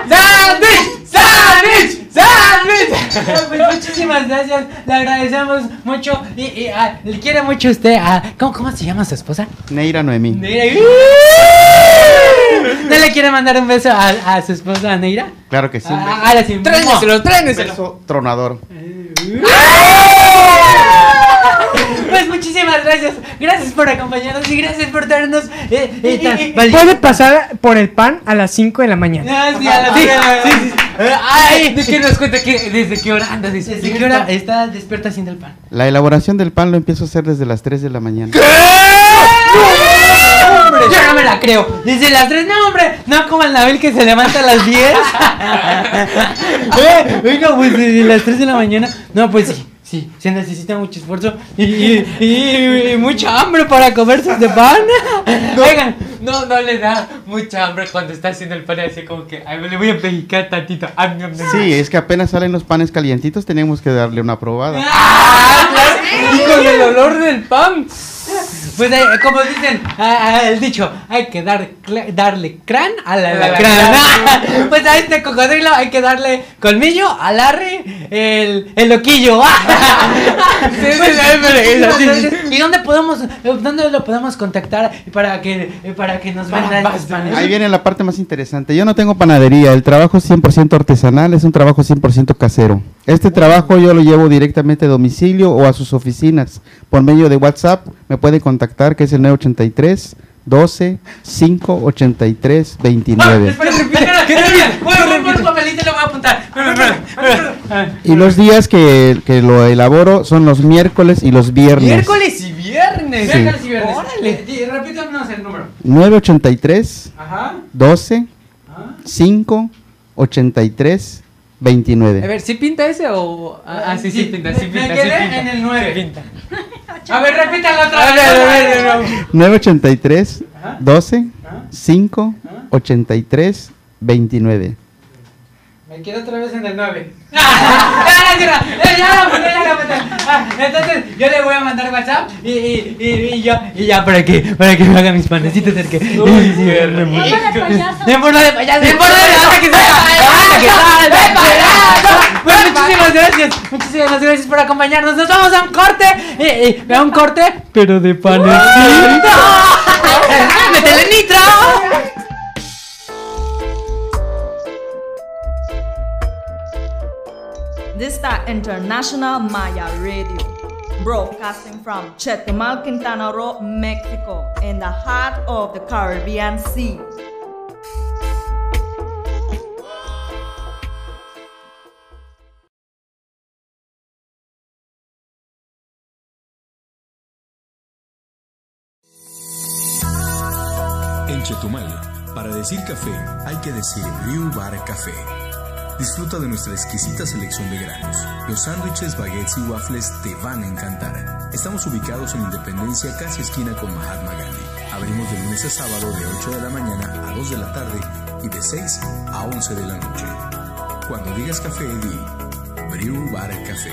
[SPEAKER 1] ¡Sándwich! ¡Sándwich! ¡Sándwich!
[SPEAKER 3] Pues muchísimas gracias, le agradecemos mucho y, y, ah, le quiere mucho usted. ah, ¿cómo, ¿Cómo se llama su esposa?
[SPEAKER 8] Neira Noemí.
[SPEAKER 3] Neira. ¿No le quiere mandar un beso a, a su esposa Neira?
[SPEAKER 8] Claro que sí.
[SPEAKER 3] Ah, ahora sí.
[SPEAKER 1] Tréneselo, tréneselo.
[SPEAKER 8] Beso tronador.
[SPEAKER 3] Pues muchísimas gracias. Gracias por acompañarnos y gracias por darnos. Eh, eh, tan vali-
[SPEAKER 2] Puede pasar por el pan a las 5 de la mañana.
[SPEAKER 3] Ah, sí, a la
[SPEAKER 1] Sí,
[SPEAKER 3] sí,
[SPEAKER 1] sí, sí.
[SPEAKER 3] Eh,
[SPEAKER 1] Ay, ¿de qué nos cuenta que desde qué hora anda?
[SPEAKER 3] ¿Desde qué hora está despierta haciendo el pan?
[SPEAKER 8] La elaboración del pan lo empiezo a hacer desde las 3 de la mañana.
[SPEAKER 3] Yo no me la creo. Desde las 3, no, hombre. No como el Nabil que se levanta a las 10. eh, oiga, pues desde las 3 de la mañana. No, pues sí. Sí, se necesita mucho esfuerzo y, y- y- y mucha hambre para comerse este pan. Oigan,
[SPEAKER 1] No, no le da mucha hambre cuando está haciendo el pan así como que, ay, le voy a pellizcar tantito. No, no, no.
[SPEAKER 8] Sí, es que apenas salen los panes calientitos, tenemos que darle una probada.
[SPEAKER 1] Ah. Y con el olor del pan.
[SPEAKER 3] Pues eh, como dicen ah, el dicho, hay que dar, darle crán a la
[SPEAKER 1] la
[SPEAKER 3] pues a este cocodrilo hay que darle colmillo, alarre, el, el loquillo. Pues. ¿Y dónde podemos, dónde lo podemos contar para que, para que nos vendan panes?
[SPEAKER 8] Ahí viene la parte más interesante. Yo no tengo panadería, el trabajo es 100% artesanal, es un trabajo 100% casero. Este trabajo yo lo llevo directamente a domicilio o a sus oficinas. Por medio de WhatsApp me puede contactar, que es el 983 12 5 83 29.
[SPEAKER 3] Espera, espera, espera, espera, voy a poner un papelito y lo voy a apuntar. Espera, espera, espera.
[SPEAKER 8] Y los días que, que lo elaboro son los miércoles y los viernes.
[SPEAKER 1] Miércoles y viernes.
[SPEAKER 8] Sí.
[SPEAKER 3] Miércoles y viernes.
[SPEAKER 1] Órale.
[SPEAKER 3] Eh, Repítanos el número.
[SPEAKER 8] 983
[SPEAKER 3] Ajá.
[SPEAKER 8] 12
[SPEAKER 3] Ah.
[SPEAKER 8] 5 83
[SPEAKER 1] A
[SPEAKER 8] 29.
[SPEAKER 1] ver, ¿sí pinta ese o.? Ah, ah, sí, sí, pinta, sí
[SPEAKER 3] Me- me
[SPEAKER 1] pinta.
[SPEAKER 3] quedé
[SPEAKER 1] sí pinta.
[SPEAKER 3] en el nueve.
[SPEAKER 1] Sí pinta.
[SPEAKER 3] A ver, repítalo otra
[SPEAKER 1] A
[SPEAKER 3] vez.
[SPEAKER 1] ver, a ver, a ver.
[SPEAKER 8] 983
[SPEAKER 3] Ajá.
[SPEAKER 8] 12
[SPEAKER 3] Ajá.
[SPEAKER 8] 5
[SPEAKER 3] Ajá.
[SPEAKER 8] 83 29.
[SPEAKER 3] Me quedo otra vez en el 9. ¡Ah! ¡Ya, ya, ya, ya, ya, ya, ah, Entonces yo le voy a mandar WhatsApp y, y, y, y yo y ya para que para que me haga mis panecitos el que.
[SPEAKER 9] Forma de payaso.
[SPEAKER 3] De forma de payaso.
[SPEAKER 1] Forma de que
[SPEAKER 3] muchísimas gracias. Muchísimas gracias por acompañarnos. Nos vamos a un corte. a un corte, pero de panecito. ¡Métele nitro!
[SPEAKER 10] This is International Maya Radio, broadcasting from Chetumal, Quintana Roo, Mexico, in the heart of the Caribbean Sea.
[SPEAKER 5] En Chetumal, para decir café hay que decir Brew Bar Café. Disfruta de nuestra exquisita selección de granos. Los sándwiches, baguettes y waffles te van a encantar. Estamos ubicados en Independencia, casi esquina con Mahatma Gandhi. Abrimos de lunes a sábado de 8 de la mañana a 2 de la tarde y de 6 a 11 de la noche. Cuando digas café, di Brew Bar Café.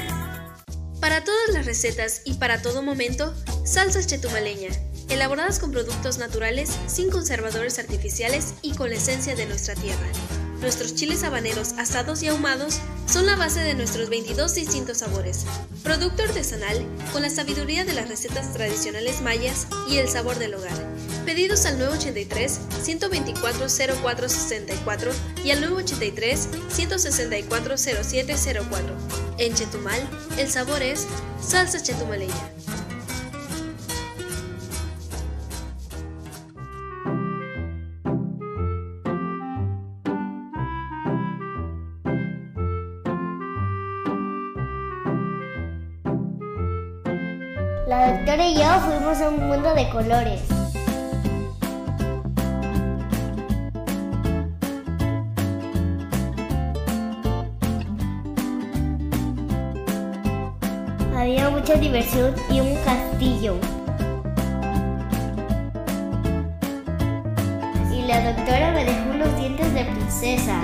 [SPEAKER 6] Para todas las recetas y para todo momento, salsas chetumaleña, elaboradas con productos naturales, sin conservadores artificiales y con la esencia de nuestra tierra. Nuestros chiles habaneros asados y ahumados son la base de nuestros 22 distintos sabores. Producto artesanal con la sabiduría de las recetas tradicionales mayas y el sabor del hogar. Pedidos al 983-124-0464 y al 983-164-0704. En Chetumal, el sabor es salsa chetumaleña.
[SPEAKER 9] Y yo fuimos a un mundo de colores. Había mucha diversión y un castillo. Y la doctora me dejó unos dientes de princesa.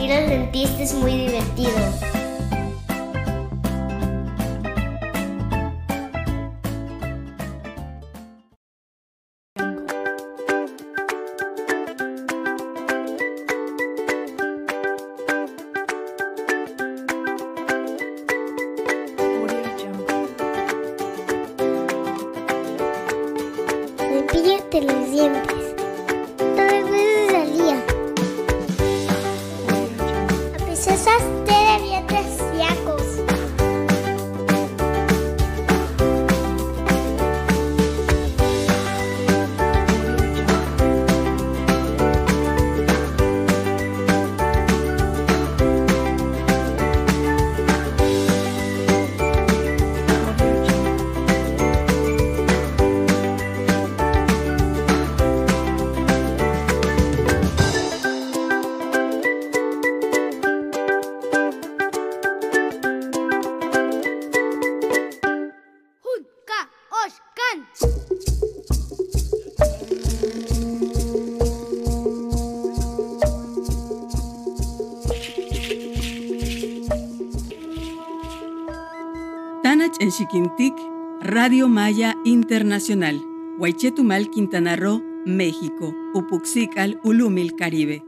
[SPEAKER 9] Ir al dentista es muy divertido.
[SPEAKER 7] Xiquintic, Radio Maya Internacional, Huaychetumal, Quintana Roo, México, Upuxical, Ulumil, Caribe.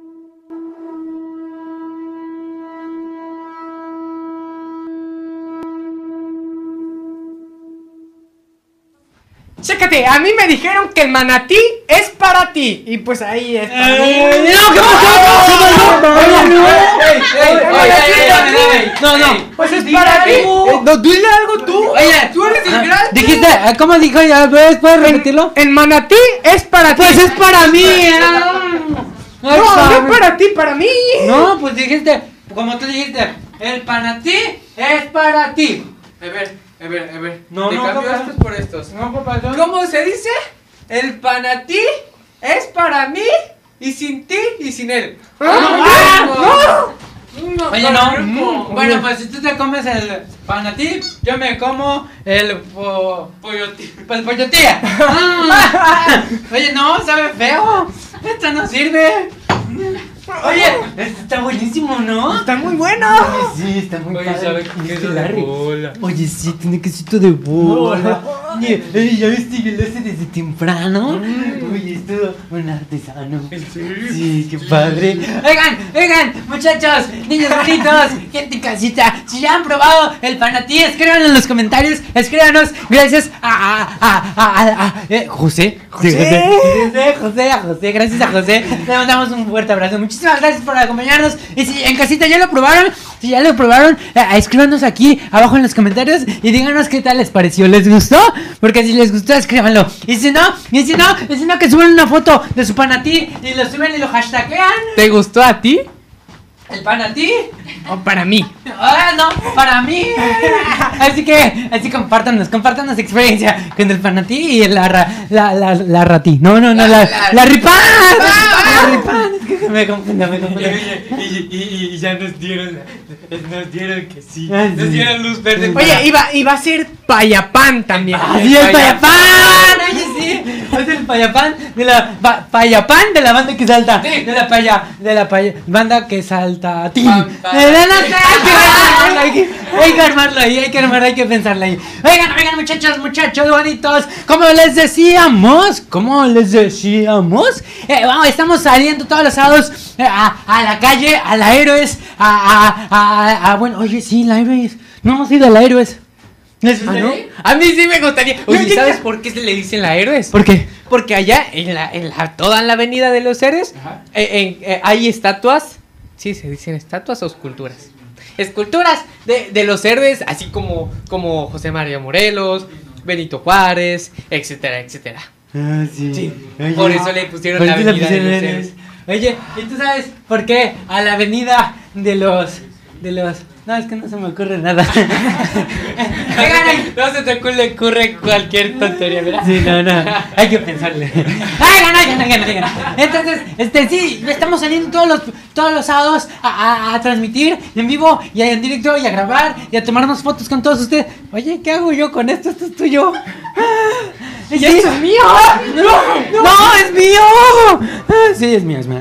[SPEAKER 2] Chécate, a mí me dijeron que el manatí es para ti. Y pues ahí es para mí.
[SPEAKER 3] ¡Eh! ¡No, qué pasó!
[SPEAKER 2] No, no, pues es para ti. Eh, No, dile algo tú.
[SPEAKER 3] Oye,
[SPEAKER 2] tú eres el grande.
[SPEAKER 3] Dijiste, ah, ¿cómo dijo? Ya, ¿Puedes, puedes repetirlo?
[SPEAKER 2] El manatí es para ti.
[SPEAKER 3] Pues es para mí.
[SPEAKER 2] No, no es para ti, para mí.
[SPEAKER 3] No, pues dijiste, como tú dijiste, el panatí es para ti.
[SPEAKER 1] A ver, a ver, a ver.
[SPEAKER 3] No, no,
[SPEAKER 1] cambio
[SPEAKER 3] papá.
[SPEAKER 1] estos por estos.
[SPEAKER 3] No, papá, no.
[SPEAKER 1] ¿Cómo se dice? El panatí es para mí y sin ti y sin él.
[SPEAKER 3] ¡Ah!
[SPEAKER 1] no!
[SPEAKER 3] Oye, no. Bueno, pues si tú te comes el panatí, yo me como el po...
[SPEAKER 1] Pollotí.
[SPEAKER 3] el pollotía. Ah. Oye, no, sabe feo. Esto no sirve. Oye, esto está buenísimo, ¿no?
[SPEAKER 2] Está muy bueno.
[SPEAKER 3] Sí, está muy
[SPEAKER 1] Oye,
[SPEAKER 3] padre.
[SPEAKER 1] sabe
[SPEAKER 3] Este
[SPEAKER 1] queso de bola.
[SPEAKER 3] Oye, sí, tiene quesito de bola. Oye, oye, ¿ya viste que lo hace desde temprano? Oye, esto un artesano. Sí, qué padre. Oigan, oigan, muchachos, niños bonitos, gente en casita, si ya han probado el panatí, escriban en los comentarios, escríbanos, gracias a, a, a, a, a- a- eh, José, José, José, José, a José, gracias a José, le mandamos un fuerte abrazo, muchísimas gracias por acompañarnos, y si en casita ya lo probaron, si ya lo probaron, eh, escríbanos aquí abajo en los comentarios y díganos qué tal les pareció, ¿les gustó? Porque si les gustó, escríbanlo, y si no, y si no, y si no, que suban una foto de su panatí y lo suben y lo hashtaguean,
[SPEAKER 2] ¿Te gustó a ti
[SPEAKER 3] el panatí.
[SPEAKER 2] o para mí?
[SPEAKER 3] Ah, no, para mí. Así que, así compártanos, compártanos experiencia con el panatí y la, ra- la, la, la ratí. No, no, no, la, la, ripán. La ripán. Es que se me confunde, me confunde.
[SPEAKER 1] Y, y, y ya nos dieron, nos dieron que sí.
[SPEAKER 3] Ah,
[SPEAKER 1] Nos dieron luz verde.
[SPEAKER 2] Oye, iba, iba a ser payapán también.
[SPEAKER 3] Así es, payapán. Oye, sí. Es el payapán de la pa- payapán de la banda que salta.
[SPEAKER 1] Sí.
[SPEAKER 3] De la paya, de la paya, banda que salta la nata, hay que- Hay que armarlo ahí, hay que armarlo, hay que pensarlo ahí. Oigan, oigan, muchachos, muchachos bonitos. Como les decíamos, como les decíamos, eh, vamos, estamos saliendo todos los sábados eh, a, a la calle, a la héroes, a, a, a, bueno, oye, sí, la héroes. No hemos ido a la héroes. ¿Les
[SPEAKER 2] ¿Ah, no? A mí sí me gustaría. Oye,
[SPEAKER 3] Oye,
[SPEAKER 2] ¿sabes
[SPEAKER 3] ya-
[SPEAKER 2] por qué se le dicen la héroes?
[SPEAKER 3] ¿Por qué?
[SPEAKER 2] Porque allá, en la, en la, toda la avenida de los héroes, eh, eh, hay estatuas. Sí, se dicen estatuas o esculturas. Esculturas de, de los héroes, así como, como José María Morelos, Benito Juárez, etcétera, etcétera.
[SPEAKER 3] Ah, sí.
[SPEAKER 2] Sí,
[SPEAKER 3] Oye,
[SPEAKER 2] por eso le pusieron
[SPEAKER 3] ¿por
[SPEAKER 2] la avenida de los
[SPEAKER 3] héroes. Oye, ¿y tú sabes por qué a la avenida de los de los No, es que no se me ocurre nada.
[SPEAKER 1] No se te ocurre, ocurre cualquier tontería, ¿verdad?
[SPEAKER 3] Sí, no, no. Hay que pensarle. ¡Ay, no, no, no, no, no! Entonces, este, sí, estamos saliendo todos los, todos los sábados a, a- a transmitir en vivo y en directo y a grabar y a tomarnos fotos con todos ustedes. Oye, ¿qué hago yo con esto? Esto es tuyo. ¿Y esto es mío? No, no, es mío. Ah, Sí, es mío, es mío.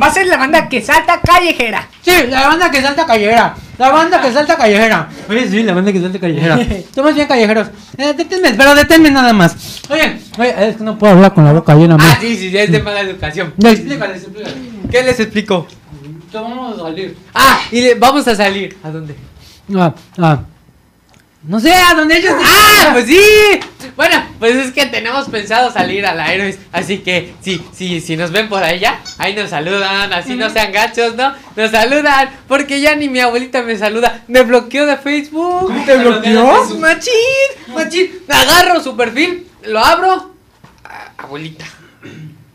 [SPEAKER 11] Va a ser la banda que salta callejera.
[SPEAKER 3] Sí, la banda que salta callejera. La banda que salta callejera. Oye, sí, la banda que salta callejera. Estamos bien callejeros. Eh, deténme, pero deténme nada más. Oye, oye, es que no puedo hablar con la boca llena.
[SPEAKER 1] Ah, sí, sí, es de mala educación.
[SPEAKER 3] Ya.
[SPEAKER 1] Explícales, explícales. ¿Qué les explico?
[SPEAKER 3] Vamos a salir.
[SPEAKER 1] Ah, y le- vamos a salir. ¿A dónde?
[SPEAKER 3] Ah, ah. No sé, a donde ellos.
[SPEAKER 1] ¡Ah! Pues sí. Bueno, pues es que tenemos pensado salir a la héroes. Así que sí, sí, si nos ven por allá, ahí nos saludan. Así no sean gachos, ¿no? Nos saludan. Porque ya ni mi abuelita me saluda. Me bloqueó de Facebook.
[SPEAKER 11] ¿Te bloqueó?
[SPEAKER 1] Machín, machín. Agarro su perfil, lo abro. Ah, abuelita.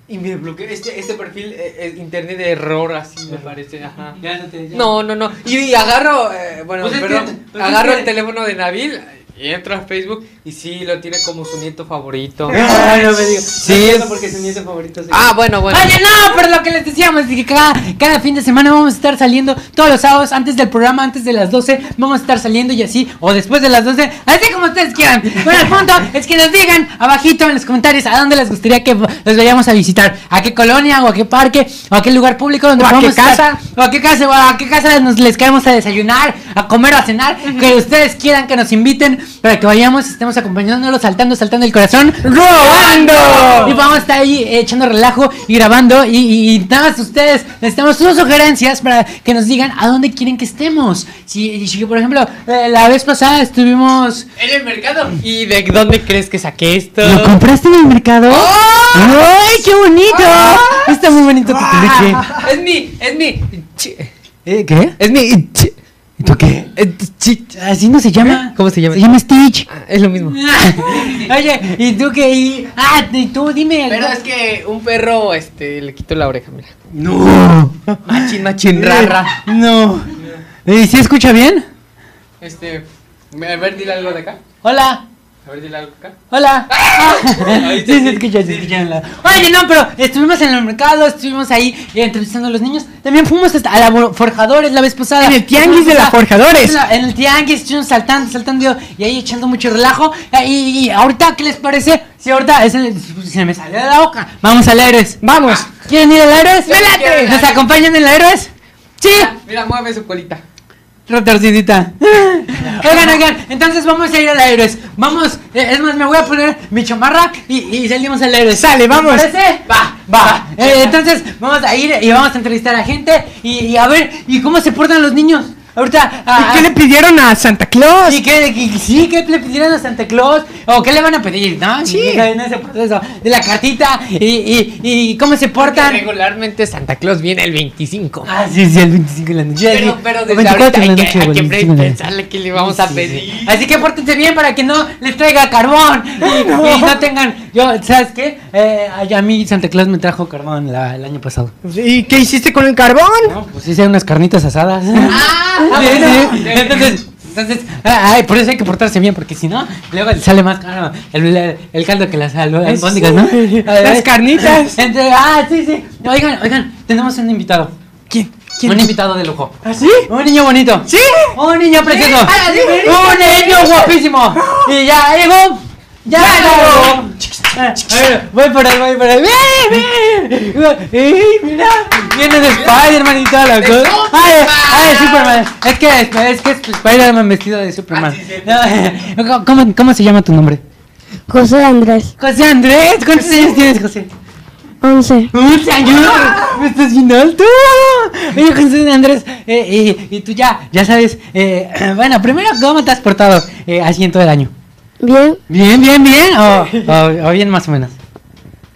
[SPEAKER 1] Y me bloqueó. Este, este perfil eh, es internet de error, así me parece. Ajá.
[SPEAKER 3] Ya no te. ya.
[SPEAKER 1] No, no, no. Y, y agarro, eh, bueno,
[SPEAKER 3] Pues que-
[SPEAKER 1] perdón,
[SPEAKER 3] pues es
[SPEAKER 1] agarro el teléfono de Nabil y entro a Facebook y sí, lo tiene como su nieto favorito.
[SPEAKER 3] Ay, no me digas.
[SPEAKER 1] Sí, es-
[SPEAKER 3] porque su nieto favorito se-
[SPEAKER 1] Ah, bueno, bueno.
[SPEAKER 3] Oye, no, pero lo que les decíamos es que cada, cada fin de semana vamos a estar saliendo todos los sábados antes del programa, antes de las 12, vamos a estar saliendo y así, o después de las 12, así como ustedes quieran. Bueno, el punto es que nos digan abajito en los comentarios a dónde les gustaría que los vayamos a visitar, a qué colonia, o a qué parque, o a qué lugar público donde
[SPEAKER 11] O a
[SPEAKER 3] estar,
[SPEAKER 11] casa.
[SPEAKER 3] o a qué casa, o a qué casa nos les queremos a desayunar, a comer o a cenar, que ustedes quieran que nos inviten para que vayamos, estemos acompañándolos, saltando, saltando el corazón,
[SPEAKER 11] ¡Robando!
[SPEAKER 3] y vamos a estar ahí eh, echando relajo y grabando. Y, y- y nada más ustedes necesitamos sus sugerencias para que nos digan a dónde quieren que estemos. Si, si, por ejemplo, eh, la vez pasada estuvimos.
[SPEAKER 1] En el mercado. ¿Y de dónde crees que saqué esto?
[SPEAKER 3] ¿Lo compraste en el mercado? ¡Ay, qué bonito! Está muy bonito tu peluche.
[SPEAKER 1] Es mi, es mi.
[SPEAKER 3] Eh, ¿Qué?
[SPEAKER 1] Es mi.
[SPEAKER 3] ¿Y tú qué?
[SPEAKER 1] eh,
[SPEAKER 3] Así no se llama.
[SPEAKER 1] ¿Cómo se llama?
[SPEAKER 3] Se llama Stitch.
[SPEAKER 1] Ah, es lo mismo.
[SPEAKER 3] Oye, ¿y tú qué? Y- ah, y tú dime.
[SPEAKER 1] Pero es que un perro, este, le quitó la oreja, mira.
[SPEAKER 3] No.
[SPEAKER 1] Machín, machín, rara.
[SPEAKER 3] No. ¿Y si escucha bien?
[SPEAKER 1] Este, a ver, dile algo de acá.
[SPEAKER 3] Hola.
[SPEAKER 1] A ver, dile algo acá.
[SPEAKER 3] Hola.
[SPEAKER 1] Ahí
[SPEAKER 3] sí, se
[SPEAKER 1] sí.
[SPEAKER 3] escucha, se escucha. en la- Oye, no, pero estuvimos en el mercado, estuvimos ahí eh, entrevistando a los niños. También fuimos hasta a la Forjadores la vez pasada.
[SPEAKER 11] En el tianguis de la Forjadores.
[SPEAKER 3] En, el tianguis estuvimos saltando, saltando y ahí echando mucho relajo. Eh, Y, y ahorita, ¿qué les parece? Si ahorita ese- se me salió de la boca. Vamos al Héroes.
[SPEAKER 11] Vamos.
[SPEAKER 3] ¿Quieren ir al Héroes?
[SPEAKER 1] ¡Me late!
[SPEAKER 3] ¿Nos acompañan en el Héroes? Sí.
[SPEAKER 1] Mira, mueve su colita.
[SPEAKER 3] Retorcidita. oigan, oigan, entonces vamos a ir al Héroes. Vamos, eh, es más, me voy a poner mi chamarra y, y salimos al Héroes.
[SPEAKER 11] Sale, vamos.
[SPEAKER 3] ¿Te parece? Va, va. Eh, entonces vamos a ir y vamos a entrevistar a gente y, y a ver, ¿y cómo se portan los niños? Ahorita. ah,
[SPEAKER 11] ¿Y qué le pidieron a Santa Claus?
[SPEAKER 3] ¿Y qué, sí, qué le pidieron a Santa Claus? ¿O qué le van a pedir, no?
[SPEAKER 11] Sí.
[SPEAKER 3] Y- y- no se porta eso, De la cartita y, y, y cómo se
[SPEAKER 1] Porque
[SPEAKER 3] portan.
[SPEAKER 1] regularmente Santa Claus viene el 25.
[SPEAKER 3] Ah, sí, sí, el 25 de la noche.
[SPEAKER 1] Pero, pero desde
[SPEAKER 3] 24
[SPEAKER 1] ahorita
[SPEAKER 3] de
[SPEAKER 1] hay
[SPEAKER 3] la
[SPEAKER 1] que,
[SPEAKER 3] noche,
[SPEAKER 1] hay que
[SPEAKER 3] 25 de la noche.
[SPEAKER 1] pensarle que le vamos a
[SPEAKER 3] Sí,
[SPEAKER 1] pedir.
[SPEAKER 3] sí. Así que pórtense bien para que no les traiga carbón y no, y no tengan. Yo, ¿sabes qué? Eh, a mí Santa Claus me trajo carbón la- el año pasado.
[SPEAKER 11] ¿Y qué hiciste con el carbón?
[SPEAKER 3] No, pues hice unas carnitas asadas.
[SPEAKER 1] Ah.
[SPEAKER 3] Entonces, entonces, ah, ay, por eso hay que portarse bien, porque si no, luego sale más caro el, caldo que las albóndigas, ¿no?
[SPEAKER 11] Las carnitas.
[SPEAKER 3] Ah, sí, sí. Oigan, oigan, tenemos un invitado.
[SPEAKER 11] ¿Quién? ¿Quién?
[SPEAKER 3] Un invitado de lujo.
[SPEAKER 11] ¿Ah, sí?
[SPEAKER 3] Un niño bonito.
[SPEAKER 11] ¿Sí?
[SPEAKER 3] Un niño precioso.
[SPEAKER 11] Ah, sí.
[SPEAKER 3] Un niño guapísimo. Y ya llegó. Ya llegó. A ver, voy por ahí, voy por ahí. ¡Ven, ven! ¡Ey, mira! Viene de Spider-Man y toda la cosa. ¡Ay, ay, Superman! Es que es que es Spider-Man vestido de Superman. No, ¿Cómo, ¿Cómo se llama tu nombre?
[SPEAKER 12] José Andrés,
[SPEAKER 3] José Andrés. ¿Cuántos años tienes, José?
[SPEAKER 12] 11.
[SPEAKER 3] ¡11 años! ¡Me estás bien alto! Oye, José Andrés, eh, y, y tú ya, ya sabes, eh, bueno, primero, ¿cómo te has portado eh, así en todo el año?
[SPEAKER 12] Bien,
[SPEAKER 3] ¿Bien, bien, bien? ¿O, o- o bien más o menos?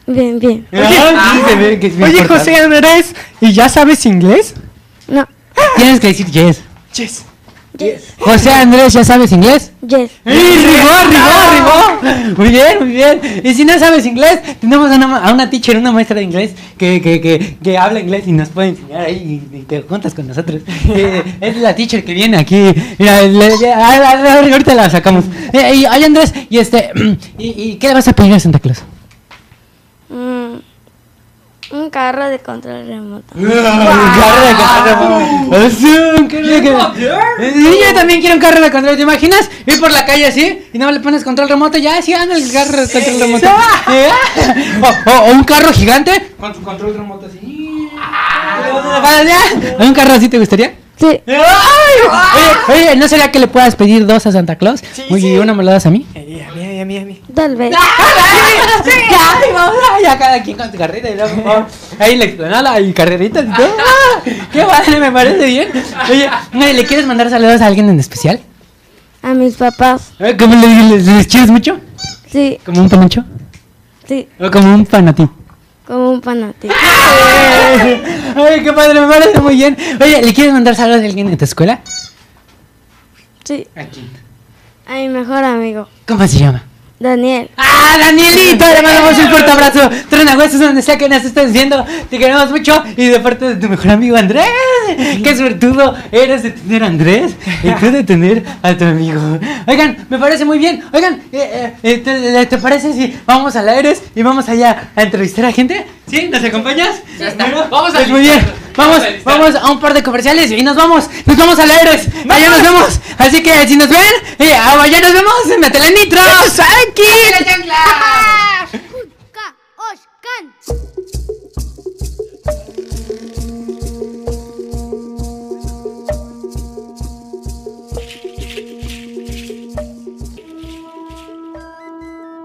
[SPEAKER 12] bien, bien.
[SPEAKER 3] Ah, sí, ve que es bien
[SPEAKER 11] Oye. José Andrés, ¿y ya sabes inglés?
[SPEAKER 12] No,
[SPEAKER 3] Tienes que decir yes.
[SPEAKER 11] Yes.
[SPEAKER 13] Yes.
[SPEAKER 11] José Andrés, ¿ya sabes inglés?
[SPEAKER 13] Yes.
[SPEAKER 11] ¡Sí, rigó, rigó, rigó! Muy bien, muy bien. Y si no sabes inglés, tenemos a una, a una teacher, una maestra de inglés que, que, que, que habla inglés y nos puede enseñar ahí y, y te juntas con nosotros. Eh, es la teacher que viene aquí. Mira, le- le- a- a- a- ahorita la sacamos. Eh, y, oye, Andrés, y este, y, ¿y qué le vas a pedir a Santa Claus?
[SPEAKER 13] Un carro de control remoto.
[SPEAKER 11] Un carro de control. Sí, un carro de control. Sí, yo también quiero un carro de control. ¿Te imaginas? Ir por la calle así y no le pones control remoto. Ya, sí, anda el carro de control remoto. Eh, O, o- o un carro gigante con su control remoto así. ¿Ya? ¿Un carro así te gustaría?
[SPEAKER 13] Sí.
[SPEAKER 11] Oye, oye, ¿no sería que le puedas pedir dos a Santa Claus? Oye, ¿y uno me lo das a mí?
[SPEAKER 13] Tal vez.
[SPEAKER 11] Ya, vamos, ya cada quien con tu carrera y luego vamos. Ahí la explanada y carreritas y todo. Ah, Qué padre, me parece bien. Oye, ¿le quieres mandar saludos a alguien en especial?
[SPEAKER 13] A mis papás.
[SPEAKER 11] ¿Cómo le les, les quieres mucho?
[SPEAKER 13] Sí,
[SPEAKER 11] ¿Como un panocho?
[SPEAKER 13] sí,
[SPEAKER 11] ¿O como un pan a ti?
[SPEAKER 13] como un fanático.
[SPEAKER 11] Ay, qué padre, me parece muy bien. Oye, ¿le quieres mandar saludos a alguien en tu escuela?
[SPEAKER 13] Sí. A mi mejor amigo,
[SPEAKER 11] ¿Cómo se llama?
[SPEAKER 13] Daniel.
[SPEAKER 11] ¡Ah, Danielito! Le mandamos un fuerte abrazo. Tronahuesos, donde sea que nos estés viendo. Te queremos mucho. Y de parte de tu mejor amigo Andrés. ¡Qué suertudo eres de tener a Andrés! Y tú de tener a tu amigo. Oigan, me parece muy bien. Oigan, eh, eh, ¿te, te parece si vamos al aire y vamos allá a entrevistar a gente? ¿Sí? ¿Nos acompañas?
[SPEAKER 3] Ya está.
[SPEAKER 11] Bueno,
[SPEAKER 3] Vamos a
[SPEAKER 11] pues muy bien. Vamos,
[SPEAKER 3] Vamos a
[SPEAKER 11] a un par de comerciales y nos vamos. Nos vamos al aire. Allá nos vemos. Así que si nos ven, eh, allá nos vemos. Métele nitro. ¡Aquí!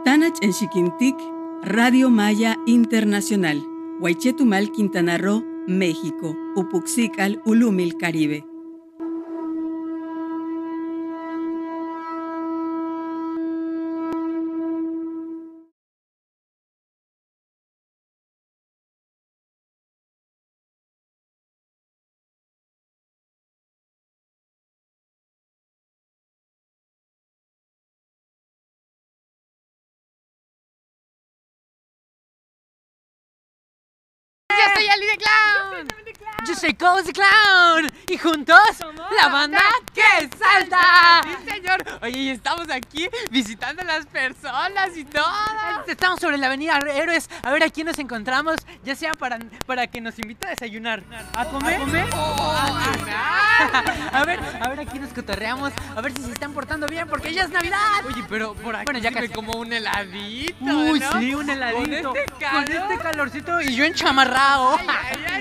[SPEAKER 7] Tanach en Xiquintic, Radio Maya Internacional, Huaychetumal, Quintana Roo, México, Upuxical, Ulumil, Caribe.
[SPEAKER 3] Soy Cozy Clown. Y juntos, la banda que salta. Sí, señor. Oye, y estamos aquí visitando a las personas y todo. Estamos sobre la avenida Héroes. A ver a quién nos encontramos. Ya sea para, para que nos invite a desayunar. ¿A comer? ¿A comer? a cenar. A ver, a ver a quién nos cotorreamos. A ver si se están portando bien porque ya es Navidad. Oye, pero por aquí bueno, ya casi. como un heladito.
[SPEAKER 11] Uy,
[SPEAKER 3] ¿no?
[SPEAKER 11] sí, un heladito.
[SPEAKER 3] Con este, calor. Con este calorcito y yo enchamarrado.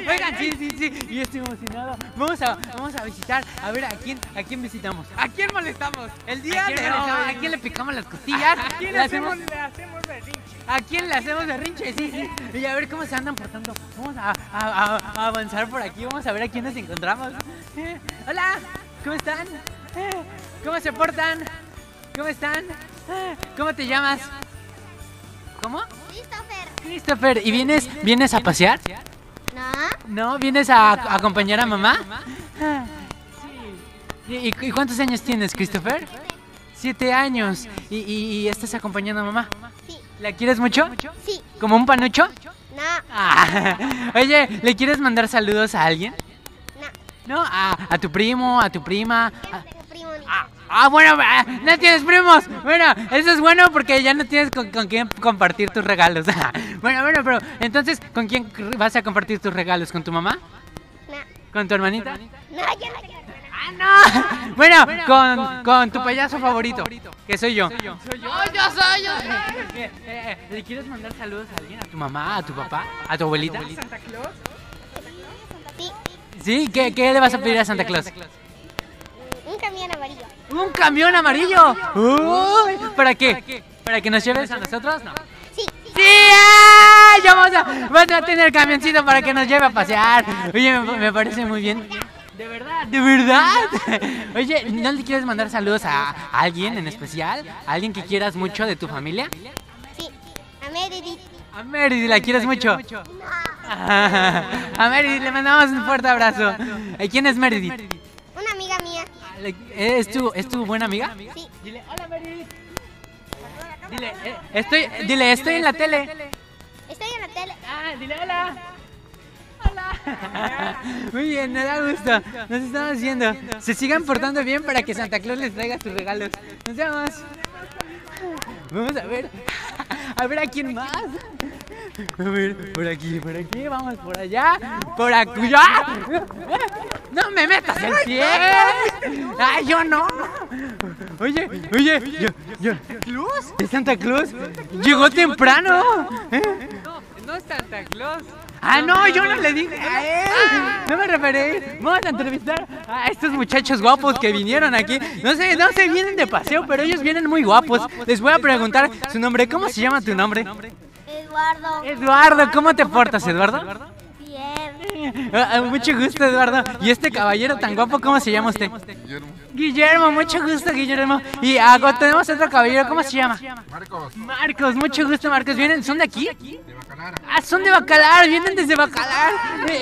[SPEAKER 3] Oigan, sí, sí, sí. Y estoy emocionado. Vamos a, vamos a visitar. A ver, ¿a quién, a quién visitamos? ¿A quién molestamos? El día
[SPEAKER 11] ¿A quién
[SPEAKER 3] de hoy. ¿A quién le picamos las costillas? ¿A quién le hacemos, berrinche? ¿A quién le hacemos berrinche? Sí, sí. Y a ver cómo se andan portando. Vamos a, a- a- a avanzar por aquí. Vamos a ver a quién nos encontramos. Eh, Hola, ¿cómo están? Eh, ¿Cómo se portan? ¿Cómo están? Eh, ¿Cómo te llamas? ¿Cómo?
[SPEAKER 13] Christopher.
[SPEAKER 3] Christopher, ¿y vienes, vienes a pasear?
[SPEAKER 13] No.
[SPEAKER 3] ¿No? ¿Vienes a a acompañar a mamá? ¿Y, y- y cuántos años tienes, Christopher? Siete años. ¿Y, y- y estás acompañando a mamá?
[SPEAKER 13] Sí.
[SPEAKER 3] ¿La quieres mucho?
[SPEAKER 13] Sí.
[SPEAKER 3] ¿Como un panucho?
[SPEAKER 13] No.
[SPEAKER 3] Ah, Oye, ¿le quieres mandar saludos a alguien?
[SPEAKER 13] No.
[SPEAKER 3] ¿No? A, a tu primo, a tu prima. a-
[SPEAKER 13] Primo ni-
[SPEAKER 3] Ah, ah, bueno, ah, no tienes primos. Bueno, eso es bueno porque ya no tienes con, con quién compartir tus regalos. bueno, bueno, pero entonces, ¿con quién vas a compartir tus regalos? ¿Con tu mamá?
[SPEAKER 13] No.
[SPEAKER 3] ¿Con tu hermanita?
[SPEAKER 13] No, yo no quiero.
[SPEAKER 3] ¡Ah, no! Bueno, con, con tu payaso favorito, que soy yo.
[SPEAKER 13] yo soy, yo
[SPEAKER 3] Eh, eh, ¿Le quieres mandar saludos a alguien? ¿A tu mamá? ¿A tu papá? ¿A tu abuelita?
[SPEAKER 13] Sí.
[SPEAKER 3] ¿Sí? ¿Qué, qué le vas a pedir a Santa Claus?
[SPEAKER 13] Un camión amarillo.
[SPEAKER 3] ¡Un camión amarillo! Uy, ¿Para qué? ¿Para que nos lleves a nosotros? No.
[SPEAKER 13] Sí.
[SPEAKER 3] ¡Sí! ¡ay! Ya vamos a, vamos a tener camioncito para que nos lleve a pasear. Oye, me, me parece muy bien. ¿De verdad? ¿De verdad? Oye, ¿no le quieres mandar saludos a, a alguien en especial? ¿A alguien que quieras mucho de tu familia?
[SPEAKER 13] Sí. A Meredith.
[SPEAKER 3] A Meredith, ¿la quieres mucho? A Meredith le mandamos un fuerte abrazo. ¿Y quién es Meredith? ¿Es tu, ¿Es tu buena amiga?
[SPEAKER 9] Sí.
[SPEAKER 3] Dile, hola Mary. Dile, eh, estoy, dile, estoy en la tele.
[SPEAKER 9] Estoy en la tele.
[SPEAKER 3] Ah, dile hola. Hola. Muy bien, me da gusto. Nos estamos viendo. Se sigan portando bien para que Santa Claus les traiga sus regalos. Nos vemos. Vamos a ver. A ver a quién más. A ver, por aquí, por aquí, vamos por allá. Por allá. No me metas el pie. Ay, yo no. Oye, oye, yo, yo. ¿Es Santa Claus? Llegó temprano. ¿Eh?
[SPEAKER 2] No, no es Santa Claus.
[SPEAKER 3] Ah, no, yo no le dije a él. No me referí. Vamos a entrevistar a estos muchachos guapos que vinieron aquí. No sé, no sé, vienen de paseo, pero ellos vienen muy guapos. Les voy a preguntar su nombre. ¿Cómo se llama tu nombre?
[SPEAKER 9] Eduardo.
[SPEAKER 3] Eduardo, ¿cómo te portas, Eduardo? Ah, ah, mucho gusto, Eduardo. ¿Y este caballero tan guapo, cómo se llama usted? Guillermo, mucho gusto, Guillermo. Y hago, tenemos otro caballero, ¿cómo se llama?
[SPEAKER 14] Marcos,
[SPEAKER 3] Marcos, mucho gusto, Marcos. ¿Vienen? ¿Son de aquí? Ah, son de Bacalar, vienen desde Bacalar.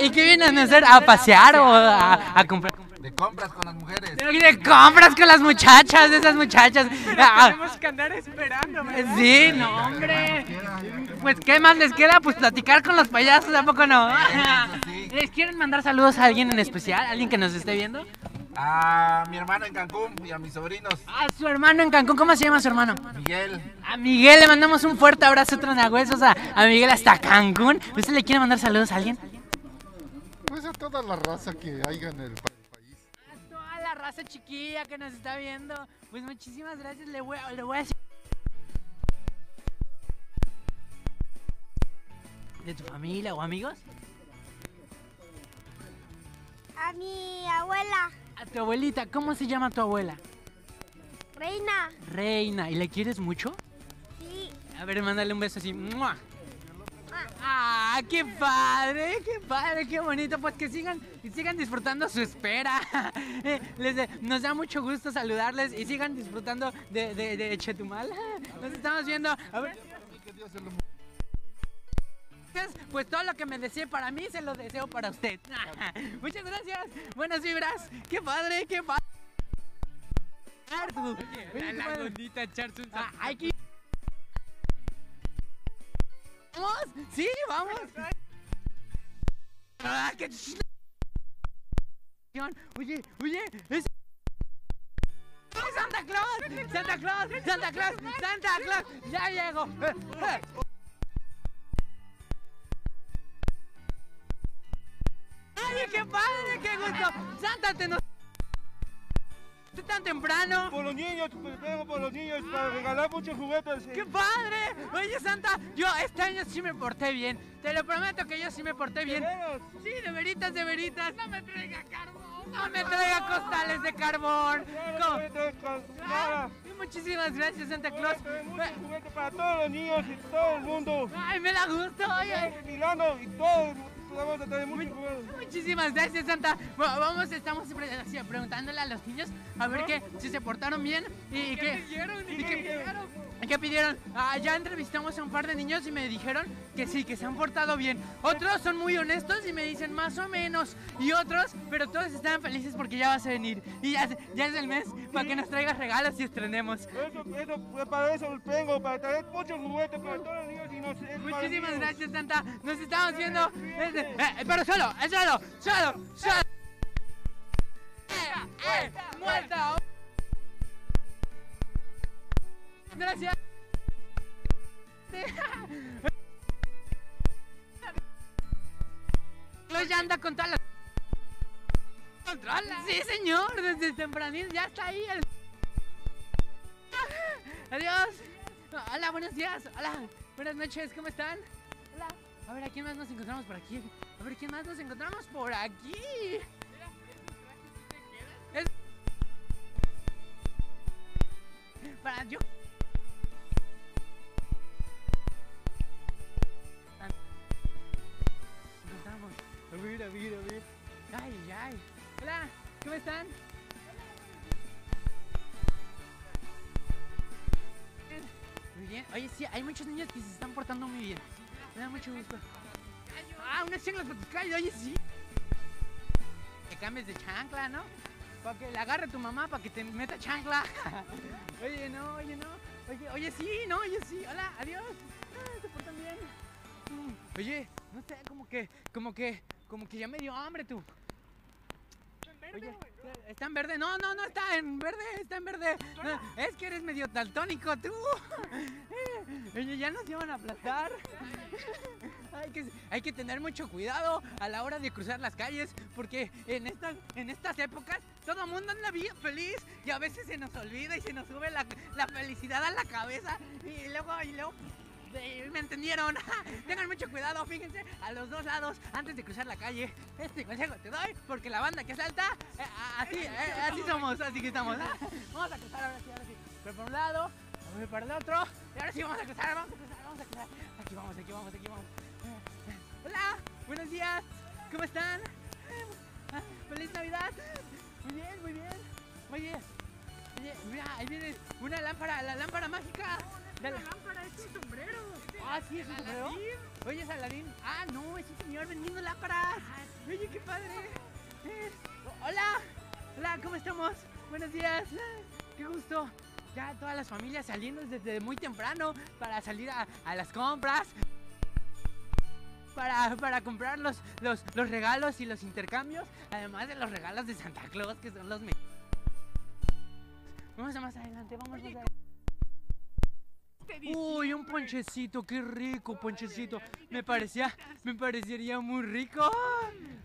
[SPEAKER 3] ¿Y qué vienen a hacer? ¿A pasear o a, a comprar?
[SPEAKER 14] De compras con las mujeres.
[SPEAKER 3] De compras con las muchachas, de esas muchachas. Ah,
[SPEAKER 2] Tenemos que andar esperando, ¿verdad?
[SPEAKER 3] Sí, no, hombre. Pues, ¿qué más les queda? Pues platicar con los payasos, ¿a poco no? ¿Les quieren mandar saludos a alguien en especial? ¿Alguien que nos esté viendo?
[SPEAKER 14] A mi hermano en Cancún y a mis sobrinos.
[SPEAKER 3] A su hermano en Cancún, ¿cómo se llama su hermano?
[SPEAKER 14] Miguel.
[SPEAKER 3] A Miguel le mandamos un fuerte abrazo tronagüesos a, a Miguel hasta Cancún. ¿Usted le quiere mandar saludos a alguien?
[SPEAKER 15] Pues a toda la raza que haya en el país.
[SPEAKER 3] Raza chiquilla que nos está viendo. Pues muchísimas gracias, le voy, a- le voy a decir. ¿De tu familia o amigos?
[SPEAKER 9] A mi abuela,
[SPEAKER 3] A tu abuelita, ¿cómo se llama tu abuela?
[SPEAKER 9] Reina.
[SPEAKER 3] Reina, ¿y le quieres mucho?
[SPEAKER 9] Sí.
[SPEAKER 3] A ver, mándale un beso así. ¡Mua! ¡Ah, qué padre! ¡Qué padre! ¡Qué bonito! Pues que sigan sigan disfrutando su espera. Eh, les nos da mucho gusto saludarles y sigan disfrutando de, de, de Chetumal. Nos estamos viendo. A ver. Pues todo lo que me desee para mí se lo deseo para usted. Muchas gracias. Buenas vibras. ¡Qué padre! ¡Qué padre!
[SPEAKER 2] La
[SPEAKER 3] Ah, hay que ¿Vamos? Sí, vamos. Ah, qué Oye, oye, es ¡Ay, Santa Claus! ¡Santa Claus! ¡Santa Claus! ¡Santa Claus! ¡Ya eh. ¡Ay, qué padre! ¡Qué gusto! ¡Santa, te nos... tan temprano!
[SPEAKER 16] Por los niños, pues, vengo por los niños para regalar muchos juguetes.
[SPEAKER 3] ¡Qué padre! Oye, Santa, yo este año sí me porté bien. Te lo prometo que yo sí me porté bien. Sí, de veritas, de veritas. No me traiga carbón. No me traiga costales de carbón. Ah, muchísimas gracias, Santa Claus.
[SPEAKER 16] Muchos juguetes para todos los niños y todo el mundo.
[SPEAKER 3] Ay, me da gusto, oye.
[SPEAKER 16] Milano y todo. Vamos a.
[SPEAKER 3] Muchísimas gracias, Santa. Bueno, vamos, estamos preguntándole a los niños a ver qué, si se portaron bien y,
[SPEAKER 2] pidieron?
[SPEAKER 3] y
[SPEAKER 2] y
[SPEAKER 3] qué
[SPEAKER 2] pidieron.
[SPEAKER 3] Ah, ya entrevistamos a un par de niños y me dijeron que sí, que se han portado bien. Otros son muy honestos y me dicen más o menos. Y otros, pero todos están felices porque ya vas a venir. Y ya, ya es el mes para que nos traigas regalos y estrenemos.
[SPEAKER 16] Eso, eso, pues, para eso vengo, para traer muchos juguetes para todos los niños y no sé. para
[SPEAKER 3] Muchísimas
[SPEAKER 16] niños.
[SPEAKER 3] gracias, Santa. Nos estamos viendo. Eh, eh, pero solo, eh, solo, solo, solo. Eh, eh, muerta. Gracias. Los ya anda con todas las. Controla. Sí, señor, desde tempranito ya está ahí. el- Adiós. Hola, buenos días. Hola, buenas noches, ¿cómo están? Hola. A ver, ¿a quién más nos encontramos por aquí? A ver, ¿quién más nos encontramos por aquí? Es- Para yo. Ay, ay. Hola, ¿cómo están? Muy bien. Oye, sí, hay muchos niños que se están portando muy bien. Me da mucho gusto. Ah, unas chanclas para tus callos, oye, sí. Que cambies de chancla, ¿no? para que le agarre tu mamá, para que te meta chancla. oye, no, oye, no. Oye, oye, sí, no, oye, sí. Hola, adiós. Ah, se portan bien. Mm, Oye, no sé, como que, como que, como que ya me dio hambre tú. Oye, está en verde. No, no, no está en verde, está en verde. No, es que eres medio daltónico tú. Oye, ya nos iban a aplastar. Hay que, hay que tener mucho cuidado a la hora de cruzar las calles porque en estas, en estas épocas todo el mundo anda bien feliz y a veces se nos olvida y se nos sube la, la felicidad a la cabeza y luego, y luego eh, me entendieron. Tengan mucho cuidado, fíjense a los dos lados antes de cruzar la calle. Este consejo te doy porque la banda que salta, eh, a- así, eh, así somos, así que estamos. Vamos a cruzar ahora sí, ahora sí. Pero por un lado, voy para el otro. Y ahora sí vamos a cruzar, vamos a cruzar, vamos a cruzar. Aquí vamos, aquí vamos, aquí vamos. Hola, buenos días. ¿Cómo están? ¡Feliz Navidad! Muy bien, muy bien. Oye, oye, mira, ahí viene una lámpara, la lámpara mágica. La lámpara es un sombrero. Ah, sí, es un sombrero. Oye, es Aladín. Ah, no, es un señor vendiendo lámparas. Oye, qué padre. Hola, hola, ¿cómo estamos? Buenos días. Qué gusto. Ya todas las familias saliendo desde muy temprano para salir a, a las compras. Para, para comprar los, los, los regalos y los intercambios. Además de los regalos de Santa Claus, que son los mejores. Vamos a más adelante, vamos más adelante. Uy, un ponchecito, qué rico ponchecito. Me parecía, me parecería muy rico.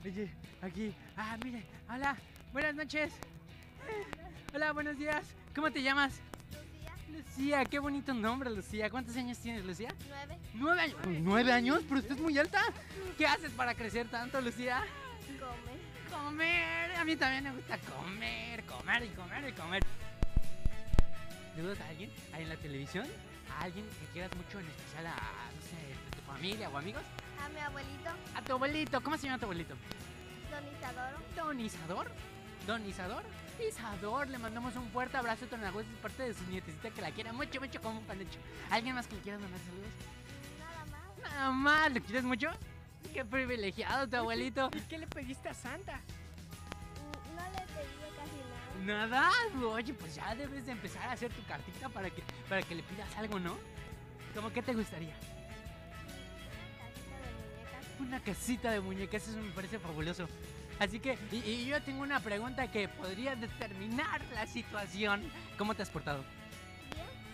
[SPEAKER 3] Oye, aquí, ah, mire, hola, buenas noches. Hola, buenos días. ¿Cómo te llamas? Lucía, qué bonito nombre, Lucía. ¿Cuántos años tienes, Lucía?
[SPEAKER 9] Nueve.
[SPEAKER 3] ¿Nueve años? ¿Nueve años? Pero usted es muy alta. ¿Qué haces para crecer tanto, Lucía?
[SPEAKER 9] Come.
[SPEAKER 3] Comer. A mí también me gusta comer, comer y comer y comer. ¿Le gustas a alguien ahí en la televisión? ¿A alguien que quieras mucho, en especial a, no sé, tu familia o amigos?
[SPEAKER 9] A mi abuelito,
[SPEAKER 3] A tu abuelito. ¿Cómo se llama tu abuelito?
[SPEAKER 9] Don Isadoro.
[SPEAKER 3] Don Isador. Don Isador. Isador, le mandamos un fuerte abrazo a Tonaguas de parte de su nietecita que la quiere mucho, mucho como un panecho. ¿Alguien más que le quieras mandar saludos?
[SPEAKER 9] Nada más.
[SPEAKER 3] Nada más, ¿le quieres mucho? Qué privilegiado tu abuelito.
[SPEAKER 2] ¿Y qué le pediste a Santa?
[SPEAKER 9] Mm, No le pedí nada.
[SPEAKER 3] Oye, pues ya debes de empezar a hacer tu cartita para que, para que le pidas algo, ¿no? ¿Cómo que te gustaría? Una casita de muñecas, eso me parece fabuloso. Así que, y, y yo tengo una pregunta que podría determinar la situación. ¿Cómo te has portado?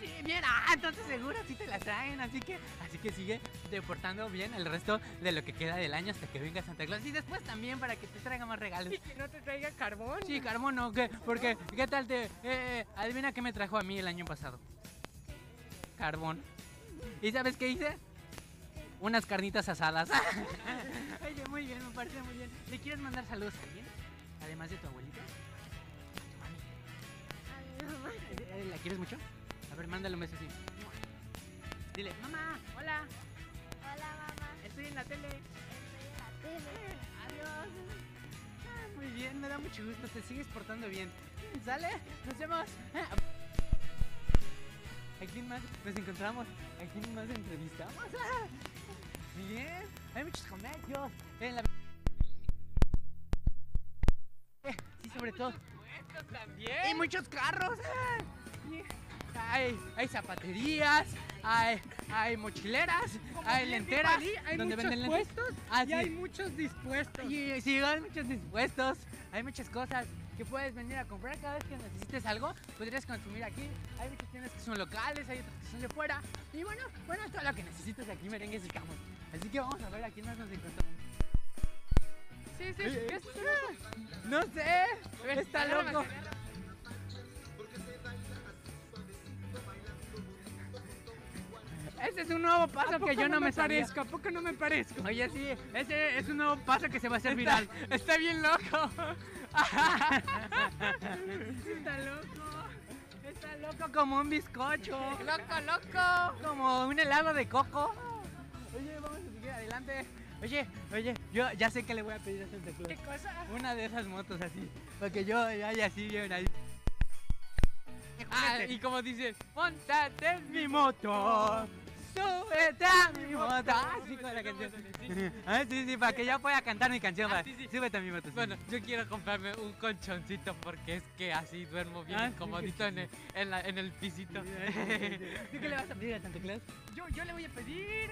[SPEAKER 9] Bien.
[SPEAKER 3] Sí, bien, ah, entonces seguro sí te la traen, así que, así que sigue deportando bien el resto de lo que queda del año hasta que venga Santa Claus y después también para que te traiga más regalos.
[SPEAKER 2] ¿Y que no te traiga carbón?
[SPEAKER 3] Sí, carbón, ¿no? ¿Qué? Porque, ¿qué tal te...? eh, adivina qué me trajo a mí el año pasado. Carbón. ¿Y sabes qué hice? Unas carnitas asadas. Oye, muy bien, me parece muy bien. ¿Le quieres mandar saludos a alguien? Además de tu abuelita. A tu mami. Eh, eh, ¿La quieres mucho? A ver, mándale un beso así. Dile, mamá, hola,
[SPEAKER 9] Hola, mamá.
[SPEAKER 3] estoy en la tele.
[SPEAKER 9] Estoy en la tele.
[SPEAKER 3] Adiós. Ah, muy bien, me da mucho gusto, te sigues portando bien. ¿Sale? Nos vemos. ¿A quién más nos encontramos? ¿A quién más entrevistamos? Bien, hay muchos comercios en la... Sí, sobre todo.
[SPEAKER 2] también.
[SPEAKER 3] Hay muchos carros. Ah. Hay, hay zapaterías, hay, hay mochileras, hay lenteras.
[SPEAKER 2] hay
[SPEAKER 3] donde
[SPEAKER 2] muchos
[SPEAKER 3] venden
[SPEAKER 2] puestos
[SPEAKER 3] Ah,
[SPEAKER 2] y
[SPEAKER 3] sí.
[SPEAKER 2] hay muchos dispuestos.
[SPEAKER 3] Y sí, hay muchos dispuestos, hay muchas cosas que puedes venir a comprar cada vez que necesites algo, podrías consumir aquí. Hay muchas tiendas que son locales, hay otras que son de fuera. Y bueno, bueno, todo lo que necesites aquí merengues y camos. Así que vamos a ver a quién más nos encontramos.
[SPEAKER 2] Sí, sí, ¿qué es
[SPEAKER 3] No sé, está loco. Ese es un nuevo paso que yo no me sabía.
[SPEAKER 2] parezco? ¿A poco no me parezco?
[SPEAKER 3] Oye, sí, ese es un nuevo paso que se va a hacer viral.
[SPEAKER 2] Está bien loco.
[SPEAKER 3] Está loco. Está loco como un bizcocho.
[SPEAKER 2] Loco, loco.
[SPEAKER 3] Como un helado de coco. Oye, vamos a seguir adelante. Oye, oye, yo ya sé que le voy a pedir a Santa Claus.
[SPEAKER 2] ¿Qué cosa?
[SPEAKER 3] Una de esas motos así. Para que yo vaya así bien ahí. Ah, y como dice, montate en mi moto. Súbete a mi moto. Ah, sí, con la canción. Ah, sí, sí, para que yo pueda cantar mi canción. va. Súbete a mi moto. sí.
[SPEAKER 1] Bueno, yo quiero comprarme un colchoncito porque es que así duermo bien
[SPEAKER 3] Ah, sí,
[SPEAKER 1] comodito en el, en, la- en el pisito.
[SPEAKER 3] ¿Tú qué le vas a pedir a Santa Claus?
[SPEAKER 2] Yo, yo le voy a pedir.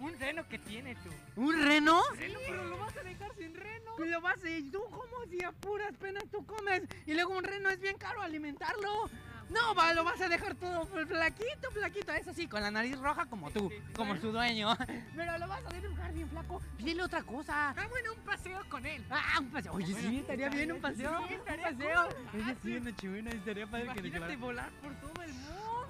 [SPEAKER 2] Un reno que tiene tú.
[SPEAKER 3] ¿Un reno?
[SPEAKER 2] Reno, pero lo vas a dejar sin reno.
[SPEAKER 3] Lo vas a ¿y tú cómo si a puras penas tú comes? Y luego un reno es bien caro alimentarlo. No, va, lo vas a dejar todo flaquito, flaquito. Eso sí, con la nariz roja como tú, como su dueño. Pero lo vas a dejar bien flaco. Pídele otra cosa.
[SPEAKER 2] Ah, bueno, un paseo con él.
[SPEAKER 3] Ah, un paseo. Oye, sí, estaría bien un paseo.
[SPEAKER 2] Sí,
[SPEAKER 3] un
[SPEAKER 2] estaría
[SPEAKER 3] paseo.
[SPEAKER 2] cool.
[SPEAKER 3] Oye, sí, una chivena estaría padre que
[SPEAKER 2] Imagínate
[SPEAKER 3] llevara.
[SPEAKER 2] volar por todo el mundo.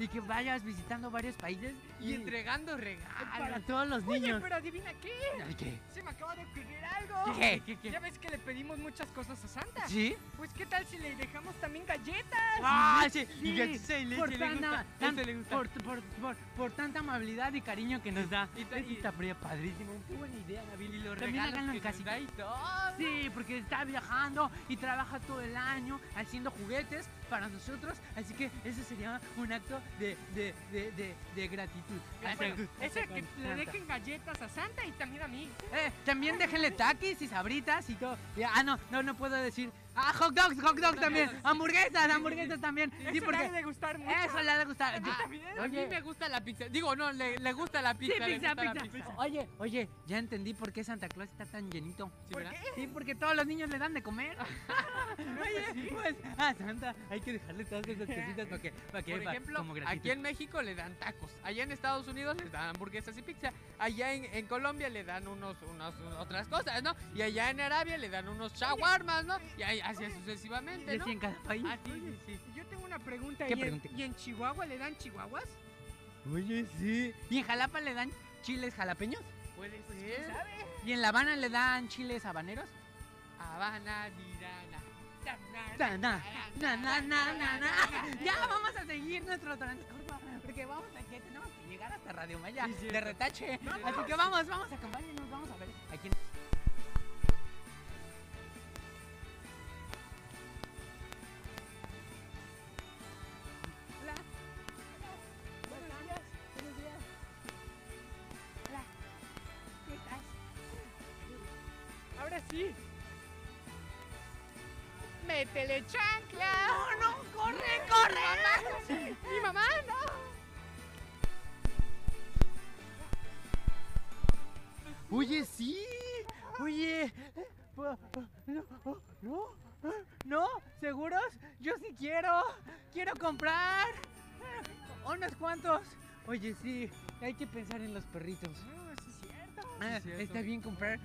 [SPEAKER 3] Y que vayas visitando varios países
[SPEAKER 1] Y entregando regalos.
[SPEAKER 3] para todos los
[SPEAKER 2] Oye,
[SPEAKER 3] niños.
[SPEAKER 2] pero adivina qué.
[SPEAKER 3] ¿Qué?
[SPEAKER 2] Se me acaba de ocurrir algo.
[SPEAKER 3] ¿Qué? ¿Qué, qué?
[SPEAKER 2] Ya ves que le pedimos muchas cosas a Santa.
[SPEAKER 3] ¿Sí?
[SPEAKER 2] Pues qué tal si le dejamos también galletas.
[SPEAKER 3] ¡Ah, sí!
[SPEAKER 1] Y que se le-
[SPEAKER 3] por, tanta,
[SPEAKER 1] gusta.
[SPEAKER 3] Por, por, por, por tanta amabilidad y cariño que nos da.
[SPEAKER 1] Y y-
[SPEAKER 3] está pre- padrísimo. Qué buena idea, Nabil.
[SPEAKER 1] Y los
[SPEAKER 3] También
[SPEAKER 1] regalos que da y todo.
[SPEAKER 3] Sí, porque está viajando y trabaja todo el año haciendo juguetes para nosotros. Así que eso sería un acto de, de, de, de, de gratitud.
[SPEAKER 2] Bueno, ese que le dejen galletas a Santa y también a mí.
[SPEAKER 3] Eh, también déjenle taquis y sabritas y todo. Ah, no, no, no puedo decir. Ah, hot dogs, hot dogs también. Hamburguesas, hamburguesas también. Sí,
[SPEAKER 2] Eso le
[SPEAKER 3] porque
[SPEAKER 2] ha de gustar mucho.
[SPEAKER 3] eso le ha de gustar.
[SPEAKER 2] A mí también.
[SPEAKER 1] A mí me gusta la pizza. Digo, no, le, le gusta la
[SPEAKER 3] Sí,
[SPEAKER 1] pizza. le
[SPEAKER 3] pizza, pizza. Oye, oye, ya entendí por qué Santa Claus está tan llenito.
[SPEAKER 1] ¿Sí,
[SPEAKER 2] ¿Por qué?
[SPEAKER 3] Sí, porque todos los niños le dan de comer. Oye, pues a Santa hay que dejarle todas esas cositas para que, para que
[SPEAKER 1] Por ejemplo,
[SPEAKER 3] como
[SPEAKER 1] aquí en México le dan tacos. Allá en Estados Unidos les dan hamburguesas y pizza. Allá en, en Colombia le dan unos, unos, otras cosas, ¿no? Y allá en Arabia le dan unos shawarmas, ¿no? Y ahí, así sucesivamente, ¿no?
[SPEAKER 3] así en cada país.
[SPEAKER 1] Ah, sí, sí, sí.
[SPEAKER 2] Yo tengo una pregunta.
[SPEAKER 3] ¿Qué
[SPEAKER 2] ¿y, en,
[SPEAKER 3] pregunta?
[SPEAKER 2] ¿Y en Chihuahua le dan chihuahuas?
[SPEAKER 3] Oye, sí. ¿Y en Jalapa le dan chiles jalapeños?
[SPEAKER 1] Puede
[SPEAKER 2] ¿Quién
[SPEAKER 1] ser.
[SPEAKER 2] sabe?
[SPEAKER 3] ¿Y en La Habana le dan chiles habaneros?
[SPEAKER 1] Habana, Dirana.
[SPEAKER 3] Na, na, na, na, na, na, na. Ya vamos a seguir nuestro transcurso porque vamos a que tenemos que llegar hasta Radio Maya de retache. Así que vamos, vamos, acompáñenos, vamos a ver aquí.
[SPEAKER 2] Ahora sí. ¡Métele chancla!
[SPEAKER 3] ¡No, no! ¡Corre, corre!
[SPEAKER 2] ¡Mi mamá, no!
[SPEAKER 3] Oye, sí. Oye. No, no, no, ¿seguros? Yo sí quiero. Quiero comprar. Unos cuantos. Oye, sí. Hay que pensar en los perritos.
[SPEAKER 2] sí, es cierto.
[SPEAKER 3] Ah,
[SPEAKER 1] cierto.
[SPEAKER 3] está bien comprar.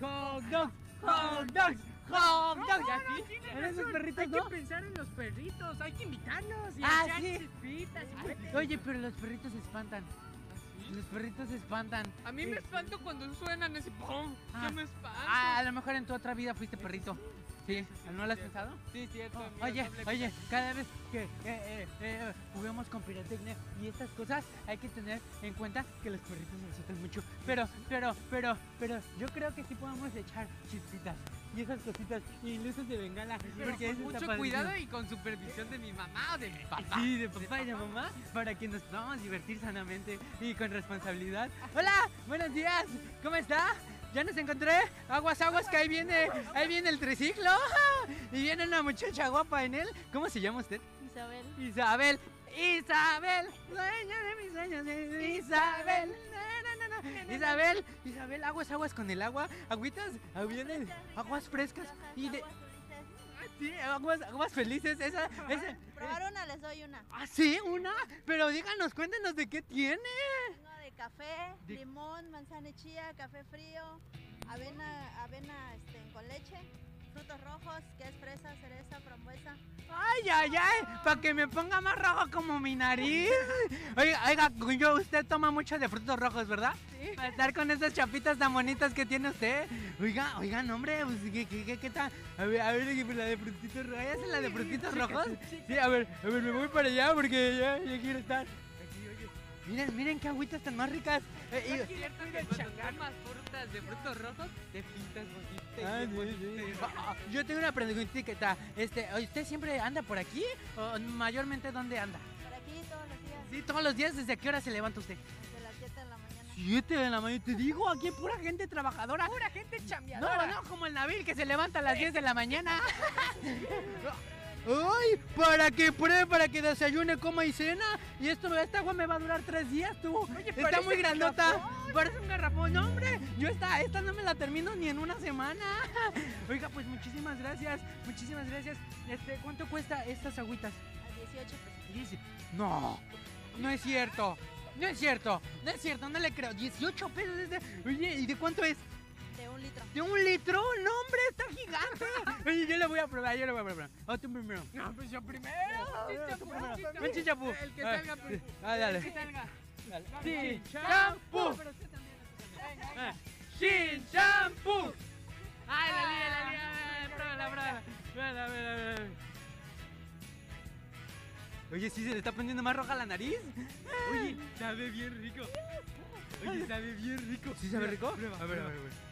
[SPEAKER 3] Hot dogs, hot dogs, hot dogs.
[SPEAKER 2] No, no,
[SPEAKER 3] ¿Y
[SPEAKER 2] tiene
[SPEAKER 3] ¿En esos perritos
[SPEAKER 2] Hay
[SPEAKER 3] no?
[SPEAKER 2] que pensar en los perritos, hay que invitarlos y
[SPEAKER 3] Ah, sí.
[SPEAKER 2] y.
[SPEAKER 3] Oye, pero los perritos se espantan. Los perritos se espantan.
[SPEAKER 1] A mí me espanto cuando suenan ese pum.
[SPEAKER 3] Ah.
[SPEAKER 1] Yo me espanto.
[SPEAKER 3] Ah, a lo mejor en tu otra vida fuiste perrito. Sí, ¿no lo has pensado?
[SPEAKER 1] Sí, cierto. amigo,
[SPEAKER 3] Oye, oye, cada vez que eh, eh, eh, juguemos con pirotecnia y estas cosas, hay que tener en cuenta que los perritos se asustan mucho. Pero, pero, pero, pero, yo creo que sí podemos echar chispitas y esas cositas y luces de bengala.
[SPEAKER 1] Pero
[SPEAKER 3] porque
[SPEAKER 1] con mucho cuidado y con supervisión de mi mamá o de mi papá.
[SPEAKER 3] Sí, de papá y de mamá, para que nos podamos divertir sanamente y con responsabilidad. Hola, buenos días, ¿cómo está? Ya nos encontré, aguas, aguas, que ahí viene, ahí viene el triciclo y viene una muchacha guapa en él. ¿Cómo se llama usted?
[SPEAKER 17] Isabel.
[SPEAKER 3] Isabel, Isabel, dueña de mis sueños, Isabel. Isabel, Isabel, aguas, aguas con el agua, agüitas, ah, vienen aguas frescas y de... Sí, aguas, aguas felices, esa, esa,
[SPEAKER 17] Probar una, les doy una.
[SPEAKER 3] ¿Ah, sí? ¿Una? Pero díganos, cuéntenos de qué tiene.
[SPEAKER 17] Café, limón, manzana y chía, café frío, avena, avena este, con leche, frutos rojos, que es fresa, cereza, frambuesa.
[SPEAKER 3] Ay, ay, ay, para que me ponga más rojo como mi nariz. Oiga, oiga, yo, usted toma mucho de frutos rojos, ¿verdad? Sí. Para estar con esas chapitas tan bonitas que tiene usted. Oiga, oiga, no, hombre, pues, ¿qué, qué, qué, qué tal? A ver, a ver, la de frutitos rojos. ¿Es la de frutitos rojos? Sí, a ver, a ver, me voy para allá porque ya, ya quiero estar. Miren, miren qué agüitas tan más ricas. Eh,
[SPEAKER 1] Es
[SPEAKER 3] y-
[SPEAKER 1] cierto que cuando tomas frutas de frutos rojos, te pintas bonito.
[SPEAKER 3] Ah, sí, sí. Ah, Yo tengo una preguntita. Este, ¿usted siempre anda por aquí? ¿O mayormente dónde anda?
[SPEAKER 17] Por aquí todos los días.
[SPEAKER 3] Sí, todos los días. ¿Desde qué hora se levanta usted?
[SPEAKER 17] Desde las 7 de la mañana.
[SPEAKER 3] 7 de la mañana. Te digo, aquí hay pura gente trabajadora.
[SPEAKER 2] Pura gente
[SPEAKER 3] No,
[SPEAKER 2] chambeadora.
[SPEAKER 3] no, como el Nabil que se levanta a las 10 de la mañana. ¡Ay! Para que pruebe, para que desayune, coma y cena. Y esto, esta agua me va a durar tres días, tú. Está
[SPEAKER 2] parece
[SPEAKER 3] muy grandota.
[SPEAKER 2] garrafón.
[SPEAKER 3] Parece un garrafón. No, hombre, yo esta, esta no me la termino ni en una semana. Oiga, pues muchísimas gracias. Muchísimas gracias. Este, ¿cuánto cuesta estas agüitas?
[SPEAKER 17] A 18 pesos.
[SPEAKER 3] No, no es cierto. No es cierto, no es cierto, no le creo. 18 pesos. Oye, ¿y de cuánto es?
[SPEAKER 17] De un litro.
[SPEAKER 3] ¿De un litro? No, hombre, está gigante. Oye, yo le voy a probar, yo le voy a probar. Oh, tú primero.
[SPEAKER 2] No, pues yo primero.
[SPEAKER 3] Un chichapú.
[SPEAKER 2] El que
[SPEAKER 3] Ah,
[SPEAKER 2] salga primero.
[SPEAKER 3] Ah, dale.
[SPEAKER 2] El que salga.
[SPEAKER 3] Sin champú.
[SPEAKER 2] Pero usted también.
[SPEAKER 3] Ah. Ay, la liga, la liga. Pruébala, pruébala. Pruébala. Oye, sí se le está poniendo más roja la nariz. Oye, sabe bien rico. Oye, sabe bien rico. ¿Sí sabe rico? a ver, a ver, a ver.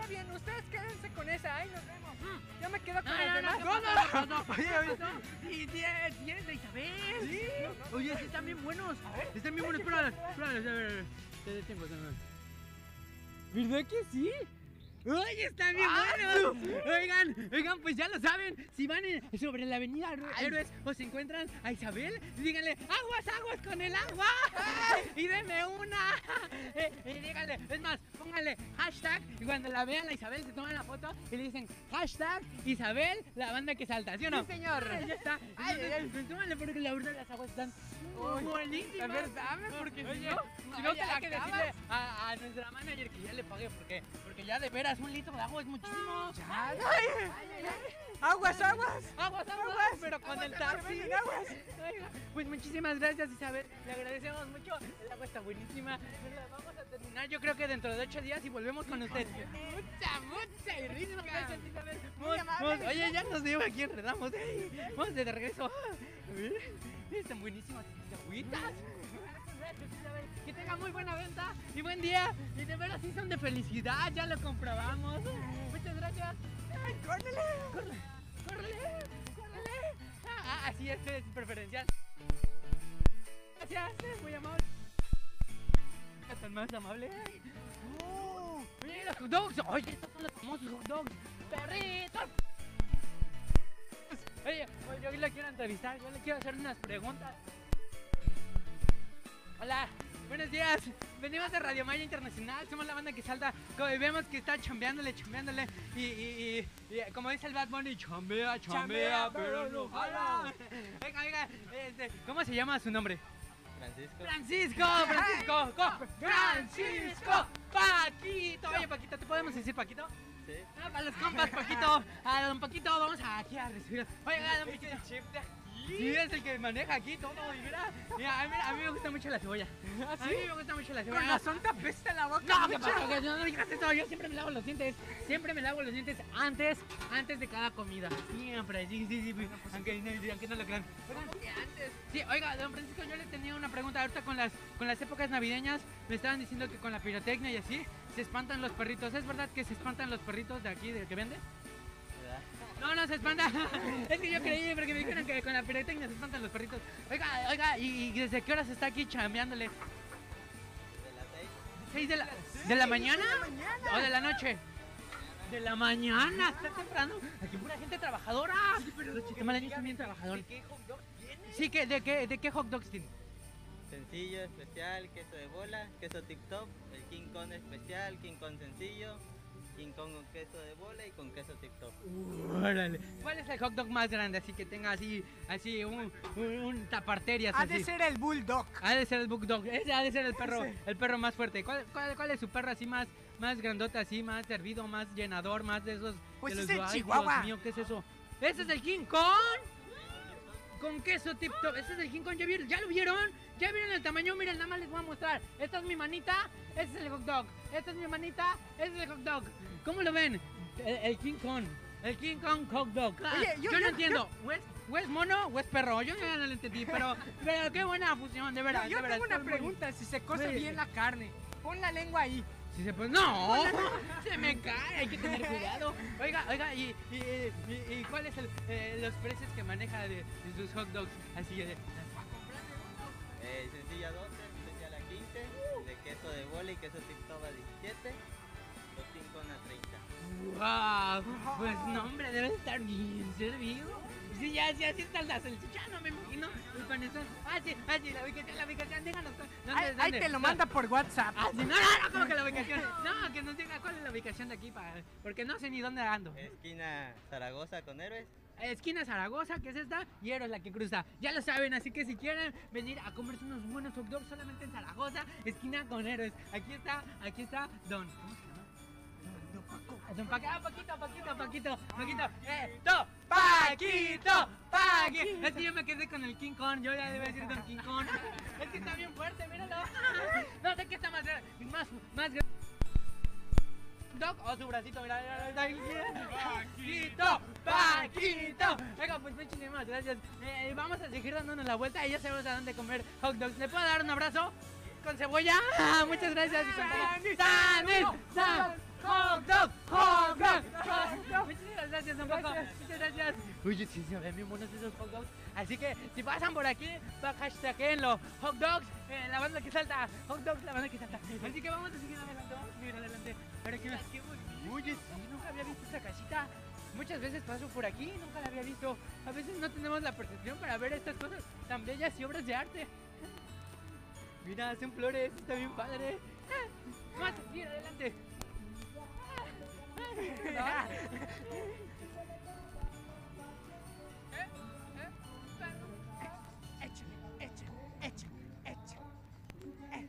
[SPEAKER 2] Está bien, ustedes quédense con esa. Ahí nos vemos. Yo me quedo con
[SPEAKER 3] no,
[SPEAKER 2] demás.
[SPEAKER 3] no, no, no, no. Oye, oye, tienes, Isabel. Sí. Oye, sí están bien buenos. Están bien buenos. Pruébalos, pruébalos. A ver, te detengo. ¿Verdad que sí? ¡Oye, están bien buenos! Oigan, oigan, pues ya lo saben. Si van en- sobre la avenida Héro- Héroes o se encuentran a Isabel, díganle, aguas, aguas con el agua. Y denme una. Eh, Y díganle, es más, pónganle hashtag. Y cuando la vean a Isabel, se toman la foto y le dicen hashtag Isabel, la banda que salta, ¿sí o no?
[SPEAKER 2] Sí, señor.
[SPEAKER 3] Ah, Ya está.
[SPEAKER 2] Ay, ay, ay.
[SPEAKER 3] Entonces, tómale porque la verdad las aguas están buenísimas.
[SPEAKER 2] A ver, dame, porque si
[SPEAKER 3] Oye,
[SPEAKER 2] no,
[SPEAKER 3] si no te
[SPEAKER 2] hay
[SPEAKER 3] que decirle a, a nuestra manager que ya le pagué porque, porque ya de veras un litro de agua es muchísimo.
[SPEAKER 2] Ay, Aguas, aguas.
[SPEAKER 3] Aguas, aguas, pero con el taxi. Oiga, Pues muchísimas gracias Isabel, le agradecemos mucho. El agua está buenísima. La vamos a terminar yo creo que dentro de ocho días y volvemos con usted. Mucha, mucha y rica. Gracias Isabel. Vamos, vamos. Oye, ya nos dio aquí enredamos. Vamos de regreso. Están buenísimas estas agüitas. Que tenga muy buena venta y buen día. Y de veras sí son de felicidad, ya lo comprobamos. Muchas gracias. Ay, córrele, córrele, córrele, córrele. Ah, ah, así es, preferencial. Gracias, eh, muy amable. Tan más amable. Oh, mira los hot dogs. Oye, estos son los famosos hot dogs. Perritos. Oye, oye, yo le quiero entrevistar, yo le quiero hacer unas preguntas. Hola, buenos días. Venimos de Radio Maya Internacional, somos la banda que salta. Como vemos que está chambeándole, chambeándole. Y, y, y, y como dice el Bad Bunny, chambea, chambea, pero no jala. Venga, venga, este, ¿cómo se llama su nombre?
[SPEAKER 18] Francisco.
[SPEAKER 3] Francisco, Francisco, co- Francisco, Paquito. Oye, Paquito, ¿te podemos decir Paquito? Ah, para los compas, Paquito. A don Paquito, vamos aquí a recibir. Oiga, don Paquito. Sí, es el que maneja aquí todo. Y mira, mira, a, mí, a mí me gusta mucho la cebolla. A mí me gusta mucho la cebolla.
[SPEAKER 2] Con razón te apesta la boca.
[SPEAKER 3] No. Que No, no digas eso. Yo siempre me lavo los dientes. Siempre me lavo los dientes antes, antes de cada comida. Siempre. Sí, sí, sí. Aunque, no- aunque no lo crean.
[SPEAKER 2] antes.
[SPEAKER 3] Sí, oiga, don Francisco, yo le tenía una pregunta. Ahorita con las, con las épocas navideñas me estaban diciendo que con la pirotecnia y así se espantan los perritos. ¿Es verdad que se espantan los perritos de aquí, de que vende? No, no se espanta. es que yo creí porque me dijeron que con la pirotecnia se espantan los perritos. Oiga, oiga, ¿y, y desde qué hora se está aquí chambeándole?
[SPEAKER 18] De las seis.
[SPEAKER 3] ¿Seis de la, de la mañana? ¿O de la noche? De la mañana, está temprano. Aquí pura gente trabajadora. Los chiquimaleños son bien trabajadores.
[SPEAKER 18] ¿Qué hot dog tiene?
[SPEAKER 3] Sí, que, ¿de qué, de qué hot dogs tiene?
[SPEAKER 18] Sencillo, especial, queso de bola, queso TikTok, el King Kong especial, King Kong sencillo, King Kong con queso de bola y con queso TikTok.
[SPEAKER 3] Órale. ¿Cuál es el hot dog más grande? Así que tenga así, así un, un, un taparterias.
[SPEAKER 2] Ha
[SPEAKER 3] así.
[SPEAKER 2] de ser el bulldog.
[SPEAKER 3] Ha de ser el bulldog, ese ha de ser el perro, el perro más fuerte. ¿Cuál, cuál, cuál es su perro así más, más grandote, así más servido, más llenador, más de esos?
[SPEAKER 2] Pues
[SPEAKER 3] de
[SPEAKER 2] es
[SPEAKER 3] los-
[SPEAKER 2] el
[SPEAKER 3] Ay,
[SPEAKER 2] Chihuahua.
[SPEAKER 3] Dios mío, ¿qué es eso? ¿Ese es el King Kong? Con queso tip top. Ese es el King Kong. ¿Ya vieron? ¿Ya lo vieron? ¿Ya vieron el tamaño? Miren, nada más les voy a mostrar. Esta es mi manita. Este es el hot dog. Esta es mi manita. Este es el hot dog. ¿Cómo lo ven? El, el King Kong. El King Kong hot dog. Ah,
[SPEAKER 2] Oye, yo-
[SPEAKER 3] yo, no entiendo. ¿O es, o es mono o es perro? Yo ya no lo entendí. Pero, pero qué buena fusión, de verdad.
[SPEAKER 2] Yo, yo
[SPEAKER 3] de verdad,
[SPEAKER 2] tengo una pregunta, si se cose bien la carne, pon la lengua ahí.
[SPEAKER 3] Si se puede. ¡No! Se me cae, hay que tener cuidado. Oiga, oiga, ¿y, y, y, y cuáles son los precios que maneja de, de sus hot dogs? Así de.
[SPEAKER 18] Eh, sencilla 12, especial a 15, de queso de bola y queso TikTok a 17,
[SPEAKER 3] ¡Wow! Pues no, hombre, debe estar bien servido. Sí, ya, sí, así está la salchicha, no me imagino. Y con eso. Ah, sí, ah, sí, la ubicación, la ubicación, déjanos. ¿dónde,
[SPEAKER 1] Ahí, ahí
[SPEAKER 3] dónde?
[SPEAKER 1] te lo manda por WhatsApp.
[SPEAKER 3] Ah, sí, no, no, no, como que la ubicación. No, que nos diga cuál es la ubicación de aquí, para, porque no sé ni dónde ando.
[SPEAKER 18] Esquina Zaragoza con héroes.
[SPEAKER 3] Esquina Zaragoza, que es esta, y Eros la que cruza. Ya lo saben, así que si quieren venir a comerse unos buenos hot dogs solamente en Zaragoza, esquina con héroes. Aquí está, aquí está Don. ¿Cómo Paco. Ah, Paquito, Paquito, Paquito, Paquito. Eh, to, Paquito, Paquito. Es que yo me quedé con el King Kong, yo ya debo decir Don King Kong. Es que está bien fuerte, míralo. No sé qué está más, más, más grande. Doc o su bracito, mira, mira, mira, Paquito, Paquito. Venga, pues muchísimas gracias. Eh, vamos a seguir dándonos la vuelta y ya sabemos a dónde comer hot dogs. ¿Le puedo dar un abrazo? ¿Con cebolla? Ah, muchas gracias. Y con todo. ¡Sándwich! ¡Sándwich! ¡Hot dog! ¡Hot dog! ¡Hot dog! Muchísimas gracias, don Paco. Muchas gracias. Oye, sí, se ven bien buenos esos hot dogs. Así que si pasan por aquí, pa- hashtaggenlo. Hot dogs, eh, la banda que salta. Hot dogs, la banda que salta. Así que vamos a seguir adelante, vamos a seguir adelante. Pero que qué bonito. Oye, sí, nunca había visto esta casita. Muchas veces paso por aquí, nunca la había visto. A veces no tenemos la percepción para ver estas cosas tan bellas y obras de arte. Mira, hacen flores, está bien padre. Vamos a seguir adelante. Échale, échale, échale, échale. Eh.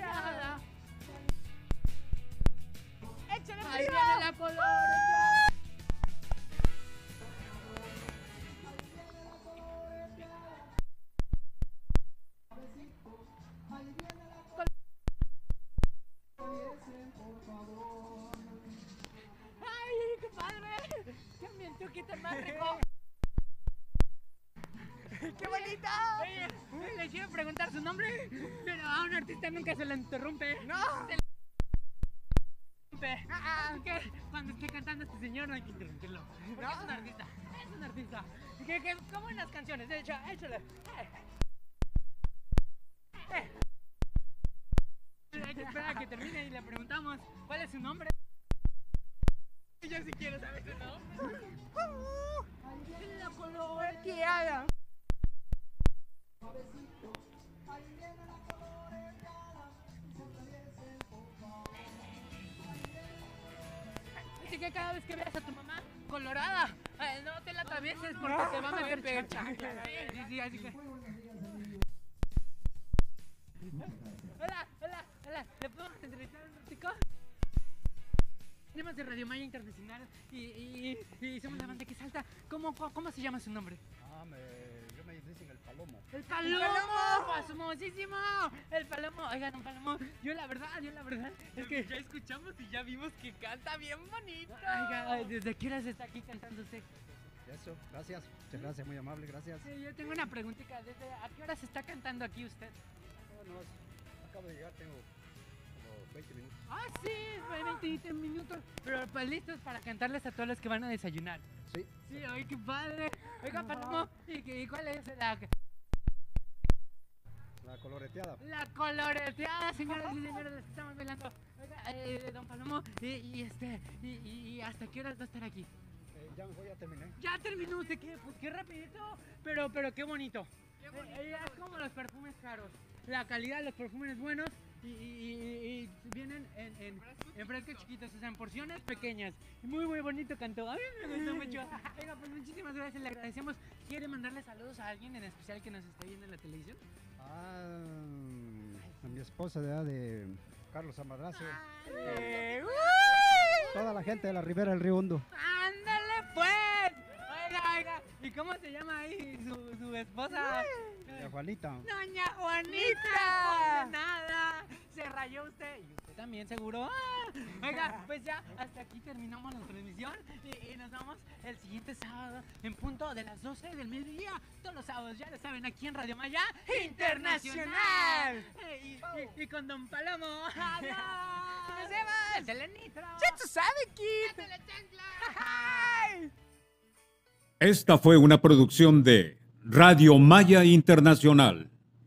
[SPEAKER 3] Nada.
[SPEAKER 1] ¡Échale
[SPEAKER 3] Ahí viene la color. ¡Qué ambiente, qué tan más rico! ¡Qué bonita! Oye, uy, les a preguntar su nombre, pero a un artista nunca se le interrumpe. ¡No! Se le interrumpe. Así que cuando esté cantando este señor no hay que interrumpirlo. Porque es un artista, es un artista. Que, que, qué buenas canciones, de hecho, échale. Eh. Eh. Hay que esperar a que termine y le preguntamos cuál es su nombre. Yo sí quiero saber su nombre. La coloreteada. Así que cada vez que veas a tu mamá colorada, eh, no te la atravieses porque te va a meter chancla. Sí, sí, así que. Hola, hola, hola. ¿Le podemos entrevistar un ratico? Tenemos de Radio Maya Internacional y, y, y somos la banda que salta. ¿Cómo, cómo, se llama su nombre?
[SPEAKER 19] Ah, me, yo me dicen el palomo.
[SPEAKER 3] ¡El palomo! ¡Pasmosísimo! ¡El palomo! Oigan, un palomo. Yo la verdad, yo la verdad es que ya escuchamos y ya vimos que canta bien bonito. Oiga, ¿desde qué horas está aquí cantando usted?
[SPEAKER 19] Eso, gracias. Muchas gracias, muy amable, gracias.
[SPEAKER 3] Sí, yo tengo una preguntita. ¿Desde a qué horas está cantando aquí usted?
[SPEAKER 19] Bueno, acabo de llegar, tengo 20 minutos.
[SPEAKER 3] Ah, sí, 20 minutos. Pero pues listos para cantarles a todos los que van a desayunar.
[SPEAKER 19] Sí.
[SPEAKER 3] Sí, ay, qué padre. Oiga, Palomo, ¿y, qué- y cuál es la,
[SPEAKER 19] La coloreteada.
[SPEAKER 3] la coloreteada, señoras y señores? les Estamos bailando. Oiga, eh, don Palomo, y, y este, y, y- hasta qué horas va a estar aquí?
[SPEAKER 19] Eh, ya me voy a terminar.
[SPEAKER 3] Ya terminó usted, ¿qué? Pues qué rapidito, pero, pero qué bonito. Eh, es como los perfumes caros. La calidad de los perfumes buenos y, y- y- y vienen en, en, en frascos chiquitos, o sea, en porciones pequeñas. Muy, muy bonito cantó. A mí me gustó mucho. Venga, pues muchísimas gracias, le agradecemos. ¿Quiere mandarle saludos a alguien en especial que nos esté viendo en la televisión?
[SPEAKER 19] Ah, a mi esposa de, edad de Carlos Amadrazo.
[SPEAKER 3] Eh,
[SPEAKER 19] Toda la gente de la Ribera del Río Hondo.
[SPEAKER 3] Oiga, ¿y cómo se llama ahí su, su esposa?
[SPEAKER 19] De Juanita.
[SPEAKER 3] ¡Doña Juanita! nada! Se rayó usted. Y usted también, seguro. ¡Ah! Oiga, pues ya hasta aquí terminamos la transmisión y, y nos vemos el siguiente sábado en punto de las 12 del mediodía. Todos los sábados, ya lo saben, aquí en Radio Maya Internacional. Eh, Y, y- y con Don Palomo. ¡Adiós! ¡Nos vemos! ¡El nitro! ¡Ya tú sabes, Kid!
[SPEAKER 20] Esta fue una producción de Radio Maya Internacional.